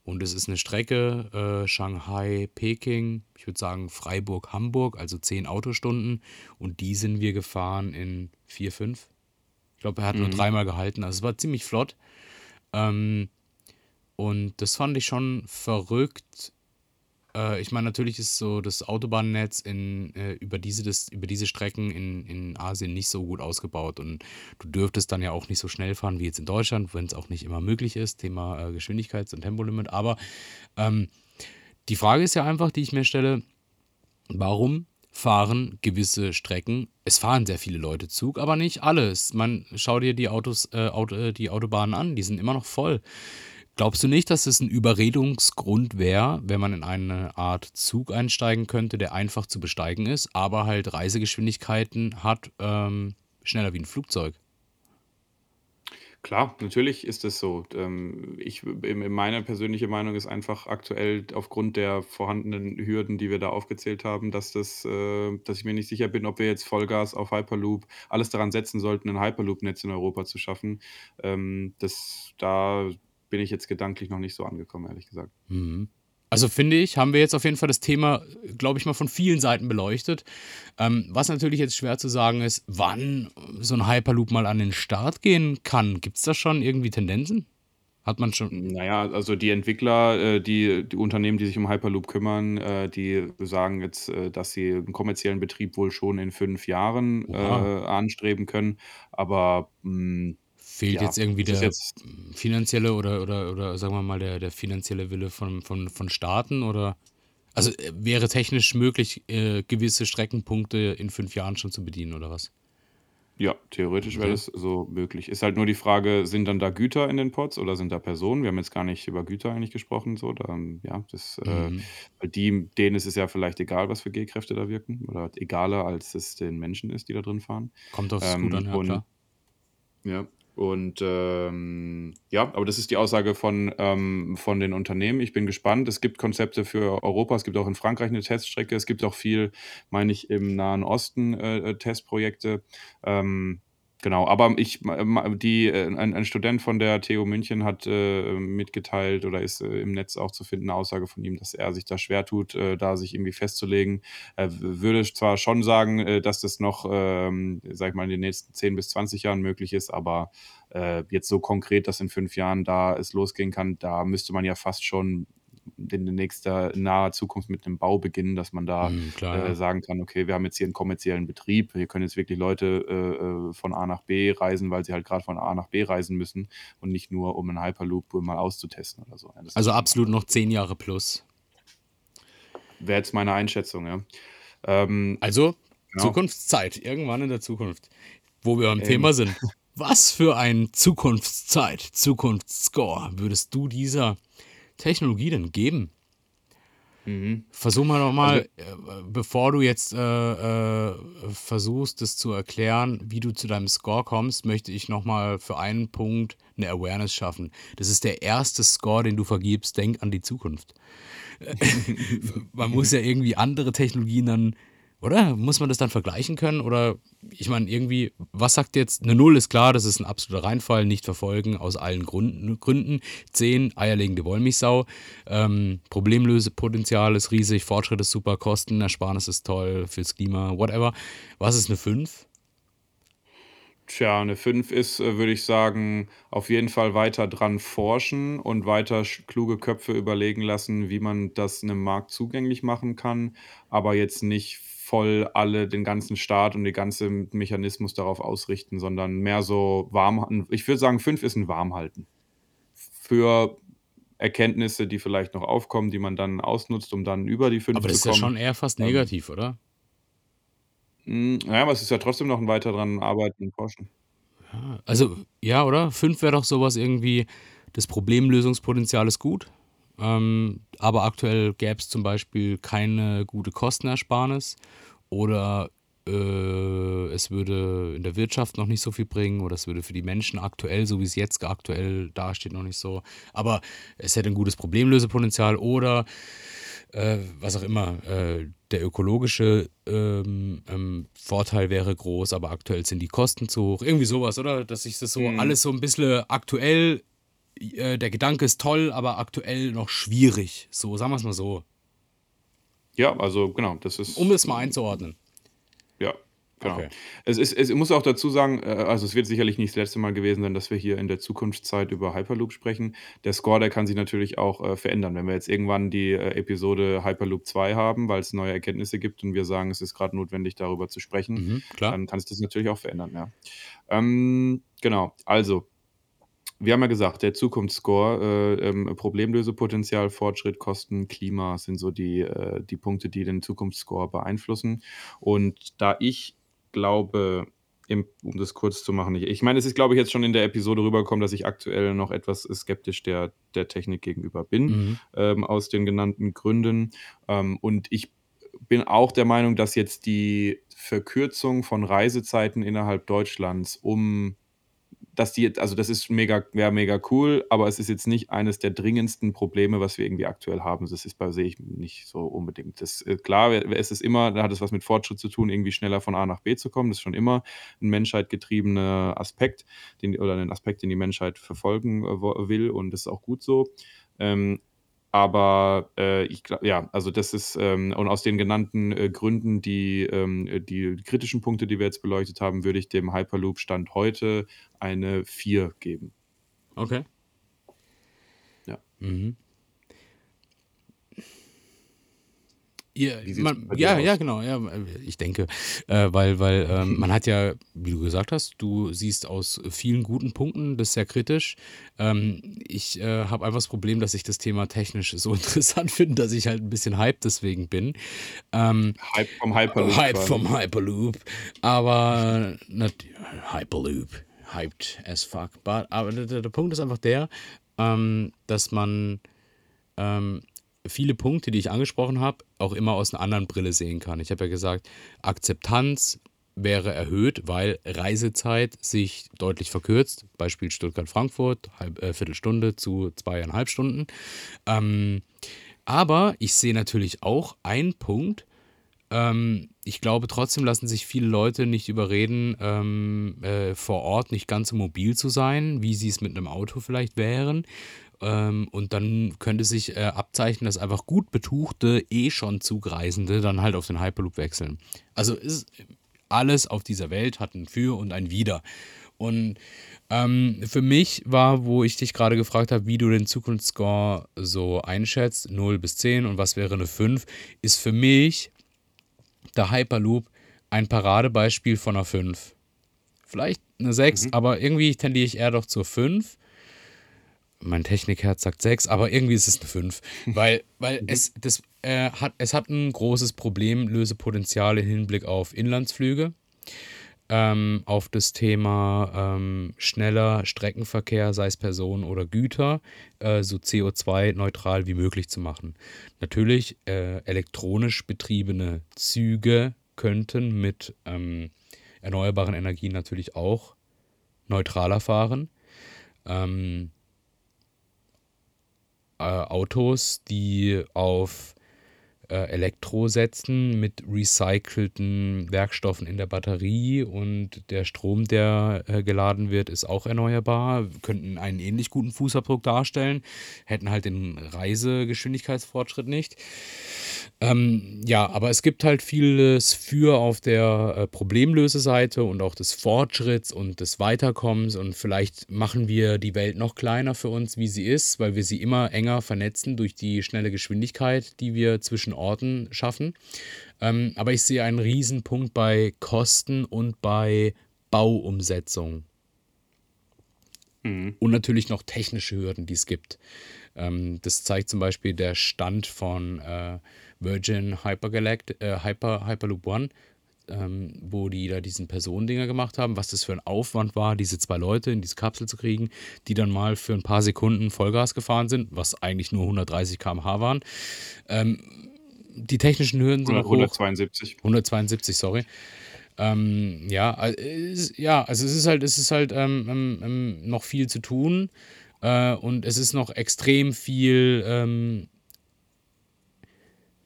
Und es ist eine Strecke, äh, Shanghai, Peking, ich würde sagen Freiburg, Hamburg, also 10 Autostunden. Und die sind wir gefahren in 4, 5. Ich glaube, er hat nur Mhm. dreimal gehalten, also es war ziemlich flott. Ähm, und das fand ich schon verrückt. Äh, ich meine, natürlich ist so das Autobahnnetz in, äh, über, diese, das, über diese Strecken in, in Asien nicht so gut ausgebaut. Und du dürftest dann ja auch nicht so schnell fahren wie jetzt in Deutschland, wenn es auch nicht immer möglich ist, Thema äh, Geschwindigkeits- und Tempolimit. Aber ähm, die Frage ist ja einfach, die ich mir stelle, warum fahren gewisse Strecken, es fahren sehr viele Leute Zug, aber nicht alles. Man schau dir die Autos, äh, Auto, äh, die Autobahnen an, die sind immer noch voll. Glaubst du nicht, dass es ein Überredungsgrund wäre, wenn man in eine Art Zug einsteigen könnte, der einfach zu besteigen ist, aber halt Reisegeschwindigkeiten hat, ähm, schneller wie ein Flugzeug? Klar, natürlich ist es so. Ähm, ich, in- meine persönliche Meinung ist einfach aktuell aufgrund der vorhandenen Hürden, die wir da aufgezählt haben, dass das, äh, dass ich mir nicht sicher bin, ob wir jetzt Vollgas auf Hyperloop alles daran setzen sollten, ein Hyperloop-Netz in Europa zu schaffen. Ähm, das, da bin ich jetzt gedanklich noch nicht so angekommen, ehrlich gesagt. Mhm. Also finde ich, haben wir jetzt auf jeden Fall das Thema, glaube ich mal, von vielen Seiten beleuchtet. Ähm, was natürlich jetzt schwer zu sagen ist, wann so ein Hyperloop mal an den Start gehen kann. Gibt es da schon irgendwie Tendenzen? Hat man schon. Naja, also die Entwickler, äh, die, die Unternehmen, die sich um Hyperloop kümmern, äh, die sagen jetzt, äh, dass sie einen kommerziellen Betrieb wohl schon in fünf Jahren äh, anstreben können. Aber mh, Fehlt ja, jetzt irgendwie der jetzt, finanzielle oder, oder, oder sagen wir mal der, der finanzielle Wille von, von, von Staaten? Oder also äh, wäre technisch möglich, äh, gewisse Streckenpunkte in fünf Jahren schon zu bedienen, oder was? ja, theoretisch wäre Okay. das so möglich. Ist halt nur die Frage, sind dann da Güter in den Pods oder sind da Personen? Wir haben jetzt gar nicht über Güter eigentlich gesprochen. So, da, ja, das, äh, Mhm. weil die, denen ist es ja vielleicht egal, was für G-Kräfte da wirken. Oder egaler, als es den Menschen ist, die da drin fahren. Kommt aufs Ähm, an, ja und klar. Ja, und ähm, ja, aber das ist die Aussage von, ähm, von den Unternehmen. Ich bin gespannt. Es gibt Konzepte für Europa. Es gibt auch in Frankreich eine Teststrecke. Es gibt auch viel, meine ich, im Nahen Osten äh, äh, Testprojekte. Ähm, Genau, aber ich die äh, ein ein Student von der TU München hat, äh, mitgeteilt oder ist, äh, im Netz auch zu finden, 'ne Aussage von ihm, dass er sich da schwer tut, äh, da sich irgendwie festzulegen. Er würde zwar schon sagen, äh, dass das noch, ähm, sage ich mal, in den nächsten 10 bis 20 Jahren möglich ist, aber, äh, jetzt so konkret, dass in 5 Jahren da es losgehen kann, da müsste man ja fast schon in nächster naher Zukunft mit einem Bau beginnen, dass man da Mhm, klar, äh, ja. sagen kann: „Okay, wir haben jetzt hier einen kommerziellen Betrieb. Hier können jetzt wirklich Leute, äh, äh, von A nach B reisen, weil sie halt gerade von A nach B reisen müssen und nicht nur, um 'n Hyperloop mal auszutesten oder so.“ Ja, das ist Also schon absolut noch 10 Jahre plus. wäre jetzt meine Einschätzung, ja. Ähm, Also genau. Zukunftszeit, irgendwann in der Zukunft, wo wir am Ähm, Thema sind. Was für ein Zukunftszeit, Zukunftsscore würdest du dieser Technologie denn geben? mhm. Versuch mal noch Also mal, äh, bevor du jetzt äh, äh, versuchst, das zu erklären, wie du zu deinem Score kommst, möchte ich noch mal für einen Punkt eine Awareness schaffen. Das ist der erste Score, den du vergibst. Denk an die Zukunft. *laughs* Man muss ja irgendwie andere Technologien dann, oder? Muss man das dann vergleichen können? Oder ich meine, irgendwie, was sagt jetzt? Eine Null ist klar, das ist ein absoluter Reinfall, nicht verfolgen, aus allen Gründen. 10, eierlegende Wollmilchsau. Ähm, Problemlösepotenzial ist riesig, Fortschritt ist super, Kostenersparnis ist toll, fürs Klima, whatever. Was ist eine 5? Tja, eine 5 ist, äh, würde ich sagen, auf jeden Fall weiter dran forschen und weiter kluge Köpfe überlegen lassen, wie man das 'nem Markt zugänglich machen kann, aber jetzt nicht voll alle den ganzen Staat und den ganzen Mechanismus darauf ausrichten, sondern mehr so warm halten. Ich würde sagen, 5 ist 'n Warmhalten für Erkenntnisse, die vielleicht noch aufkommen, die man dann ausnutzt, um dann über die 5 Aber das zu ist ja kommen. schon eher fast negativ, oder? hm, na ja, aber es ist ja trotzdem noch 'n weiter dran arbeiten und forschen. Ja, also, ja, oder? 5 wäre doch sowas irgendwie, das Problemlösungspotenzial ist gut, ähm, aber aktuell gäbe es zum Beispiel keine gute Kostenersparnis oder äh, es würde in der Wirtschaft noch nicht so viel bringen oder es würde für die Menschen aktuell, so wie es jetzt aktuell dasteht, noch nicht so. Aber es hätte ein gutes Problemlösepotenzial oder äh, was auch immer. Äh, der ökologische ähm, ähm, Vorteil wäre groß, aber aktuell sind die Kosten zu hoch. Irgendwie sowas, oder? Dass sich das so Mhm. alles so ein bisschen aktuell, äh, der Gedanke ist toll, aber aktuell noch schwierig. So, sagen wir es mal so. Ja, also genau, das Um ist es mal einzuordnen. ja, genau. Okay. Es ist es muss auch dazu sagen, äh, also, es wird sicherlich nicht das letzte Mal gewesen sein, dass wir hier in der Zukunftszeit über Hyperloop sprechen. Der Score, der kann sich natürlich auch, äh, verändern. Wenn wir jetzt irgendwann die, äh, Episode Hyperloop 2 haben, weil es neue Erkenntnisse gibt und wir sagen, es ist gerade notwendig, darüber zu sprechen, Mhm, klar. dann kann sich das natürlich auch verändern, ja. Ähm, genau, also wir haben ja gesagt, der Zukunftsscore, äh, ähm, Problemlösepotenzial, Fortschritt, Kosten, Klima sind so die, äh, die Punkte, die den Zukunftsscore beeinflussen. Und da ich glaube, im, um das kurz zu machen, ich, ich meine, es ist, glaube ich, jetzt schon in der Episode rübergekommen, dass ich aktuell noch etwas skeptisch der, der Technik gegenüber bin, Mhm. ähm, aus den genannten Gründen. Ähm, und ich bin auch der Meinung, dass jetzt die Verkürzung von Reisezeiten innerhalb Deutschlands um dass die jetzt also, das ist mega wäre mega cool, aber es ist jetzt nicht eines der dringendsten Probleme, was wir irgendwie aktuell haben. Das ist bei sehe ich nicht so unbedingt. Das äh, klar, es ist immer da hat es was mit Fortschritt zu tun, irgendwie schneller von A nach B zu kommen. Das ist schon immer 'n menschheitgetriebener Aspekt, den oder 'nen Aspekt, den die Menschheit verfolgen, äh, will und das ist auch gut so. Ähm, aber, äh, ich gla ja, also das ist, ähm und aus den genannten, äh, Gründen, die, ähm äh, die kritischen Punkte, die wir jetzt beleuchtet haben, würde ich dem Hyperloop Stand heute eine 4 geben. Okay. Ja. Mhm. Sieht's man, ja, ja, genau, ja, äh, ich denke, äh, weil, weil ähm, man hat ja, wie du gesagt hast, du siehst aus vielen guten Punkten das sehr kritisch. Ähm, ich äh, habe einfach das Problem, dass ich das Thema technisch so *laughs* interessant finde, dass ich halt ein bisschen hyped deswegen bin. Ähm, Hype vom Hyperloop Hype vom Hyperloop, aber not, Hyperloop, hyped as fuck. But, aber der, der der Punkt ist einfach der, ähm, dass man ähm, viele Punkte, die ich angesprochen habe, auch immer aus einer anderen Brille sehen kann. Ich habe ja gesagt, Akzeptanz wäre erhöht, weil Reisezeit sich deutlich verkürzt. Beispiel Stuttgart-Frankfurt, halb, äh, Viertelstunde zu zweieinhalb Stunden. Ähm, aber ich sehe natürlich auch einen Punkt, ähm, ich glaube, trotzdem lassen sich viele Leute nicht überreden, ähm, äh, vor Ort nicht ganz so mobil zu sein, wie sie es mit einem Auto vielleicht wären. Ähm, und dann könnte sich äh, abzeichnen, dass einfach gut betuchte, eh schon Zugreisende dann halt auf den Hyperloop wechseln. Also ist alles auf dieser Welt hat ein Für und ein Wider. Und ähm, für mich war, wo ich dich gerade gefragt habe, wie du den Zukunftsscore so einschätzt, 0 bis 10 und was wäre eine 5, ist für mich der Hyperloop ein Paradebeispiel von einer 5. Vielleicht eine 6, mhm. aber irgendwie tendiere ich eher doch zur 5. Mein Technikherz sagt 6, aber irgendwie ist es eine 5. *laughs* Weil, weil mhm. es, das, äh, hat, es hat ein großes Problemlösepotenzial im Hinblick auf Inlandsflüge. Ähm, auf das Thema ähm, schneller Streckenverkehr, sei es Personen oder Güter, äh, so CO2-neutral wie möglich zu machen. Natürlich, äh, elektronisch betriebene Züge könnten mit ähm, erneuerbaren Energien natürlich auch neutraler fahren. Ähm, äh, Autos, die auf äh, Elektro setzen mit recycelten Werkstoffen in der Batterie und der Strom, der äh, geladen wird, ist auch erneuerbar, könnten einen ähnlich guten Fußabdruck darstellen, hätten halt den Reisegeschwindigkeitsfortschritt nicht. Ähm, ja, aber es gibt halt vieles für auf der äh, Problemlöseseite und auch des Fortschritts und des Weiterkommens und vielleicht machen wir die Welt noch kleiner für uns, wie sie ist, weil wir sie immer enger vernetzen durch die schnelle Geschwindigkeit, die wir zwischen Orten schaffen. Ähm, aber ich sehe einen Riesenpunkt bei Kosten und bei Bauumsetzung. Mhm. Und natürlich noch technische Hürden, die es gibt. Ähm, das zeigt zum Beispiel der Stand von äh, Virgin Hypergalact äh, Hyper, Hyperloop One, ähm, wo die da diesen Personendinger gemacht haben, was das für ein Aufwand war, diese zwei Leute in diese Kapsel zu kriegen, die dann mal für ein paar Sekunden Vollgas gefahren sind, was eigentlich nur 130 km/h waren. Ähm, die technischen Hürden sind 172. Hoch. 172, sorry. Ähm, ja, ist, ja, also es ist halt, es ist halt ähm, ähm, ähm, noch viel zu tun äh, und es ist noch extrem viel ähm,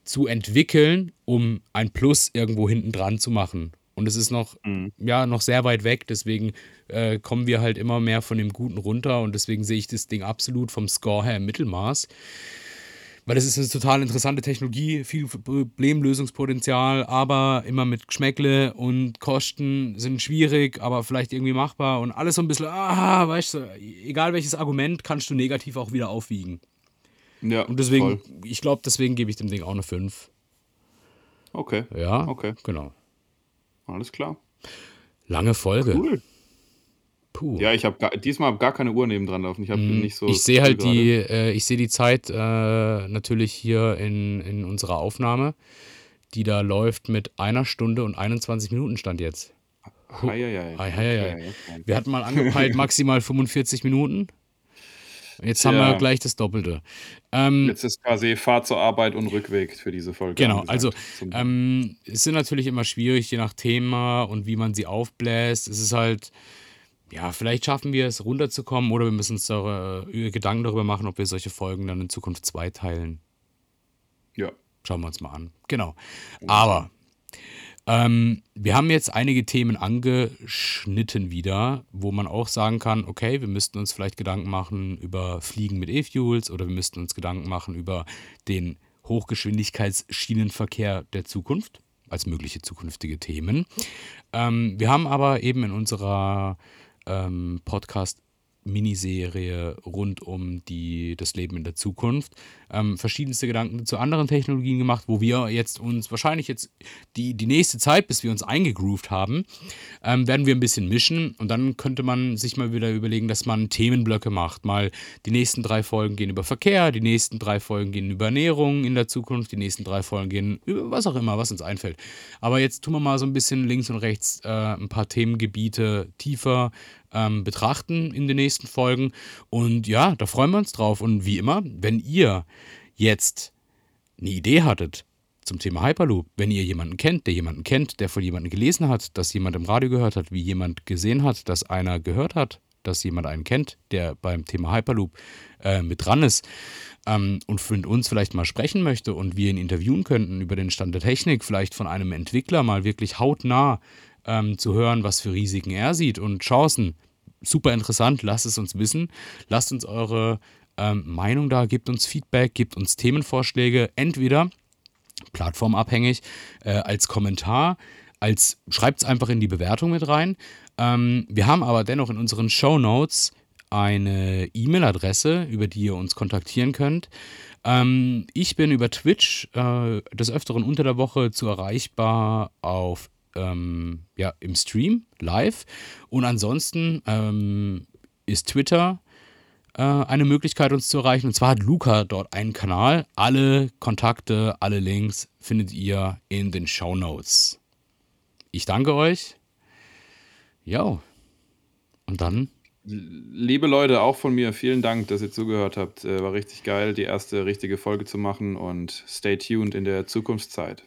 zu entwickeln, um ein Plus irgendwo hinten dran zu machen. Und es ist noch, mhm. ja, noch sehr weit weg, deswegen äh, kommen wir halt immer mehr von dem Guten runter und deswegen sehe ich das Ding absolut vom Score her im Mittelmaß. Weil es ist eine total interessante Technologie, viel Problemlösungspotenzial, aber immer mit Geschmäckle und Kosten sind schwierig, aber vielleicht irgendwie machbar und alles so ein bisschen, ah, weißt du, egal welches Argument, kannst du negativ auch wieder aufwiegen. Ja. Und deswegen, voll. ich glaube, deswegen gebe ich dem Ding auch eine 5. Okay. Ja. Okay. Genau. Alles klar. Lange Folge. Cool. Puh. Ja, ich habe diesmal gar keine Uhr nebendran laufen. Ich habe nicht so. Ich sehe halt die, äh, ich sehe die Zeit äh, natürlich hier in, in unserer Aufnahme, die da läuft mit einer Stunde und 21 Minuten stand jetzt. Hei, hei, hei. Hei, Wir hatten mal angepeilt *laughs* maximal 45 Minuten. Jetzt haben wir gleich das Doppelte. Ähm, Jetzt ist quasi Fahrt zur Arbeit und Rückweg für diese Folge. Genau, also ähm, es sind natürlich immer schwierig, je nach Thema und wie man sie aufbläst. Es ist halt, ja, vielleicht schaffen wir es runterzukommen oder wir müssen uns da, äh, Gedanken darüber machen, ob wir solche Folgen dann in Zukunft zweiteilen. Ja. Schauen wir uns mal an. Genau. Aber ähm, wir haben jetzt einige Themen angeschnitten wieder, wo man auch sagen kann, okay, wir müssten uns vielleicht Gedanken machen über Fliegen mit E-Fuels oder wir müssten uns Gedanken machen über den Hochgeschwindigkeitsschienenverkehr der Zukunft als mögliche zukünftige Themen. Ähm, wir haben aber eben in unserer ähm, Podcast Miniserie rund um die, das Leben in der Zukunft. Ähm, verschiedenste Gedanken zu anderen Technologien gemacht, wo wir jetzt uns wahrscheinlich jetzt die, die nächste Zeit, bis wir uns eingegroovt haben, ähm, werden wir ein bisschen mischen und dann könnte man sich mal wieder überlegen, dass man Themenblöcke macht. Mal die nächsten drei Folgen gehen über Verkehr, die nächsten drei Folgen gehen über Ernährung in der Zukunft, die nächsten drei Folgen gehen über was auch immer, was uns einfällt. Aber jetzt tun wir mal so ein bisschen links und rechts äh, ein paar Themengebiete tiefer ähm, betrachten in den nächsten Folgen. Und ja, da freuen wir uns drauf. Und wie immer, wenn ihr jetzt eine Idee hattet zum Thema Hyperloop, wenn ihr jemanden kennt, der jemanden kennt, der von jemandem gelesen hat, dass jemand im Radio gehört hat, wie jemand gesehen hat, dass einer gehört hat, dass jemand einen kennt, der beim Thema Hyperloop äh, mit dran ist ähm, und mit uns vielleicht mal sprechen möchte und wir ihn interviewen könnten über den Stand der Technik, vielleicht von einem Entwickler mal wirklich hautnah ähm, zu hören, was für Risiken er sieht und Chancen. Super interessant, lasst es uns wissen. Lasst uns eure ähm, Meinung da, gebt uns Feedback, gebt uns Themenvorschläge, entweder plattformabhängig äh, als Kommentar, als schreibt es einfach in die Bewertung mit rein. Ähm, wir haben aber dennoch in unseren Show Notes eine E-Mail-Adresse, über die ihr uns kontaktieren könnt. Ähm, ich bin über Twitch äh, des Öfteren unter der Woche zu erreichbar auf ähm, ja, im Stream live. Und ansonsten ähm, ist Twitter äh, eine Möglichkeit, uns zu erreichen. Und zwar hat Luca dort einen Kanal. Alle Kontakte, alle Links findet ihr in den Show Notes. Ich danke euch. Ja. Und dann. Liebe Leute, auch von mir vielen Dank, dass ihr zugehört habt. Äh, war richtig geil, die erste richtige Folge zu machen und stay tuned in der Zukunftszeit.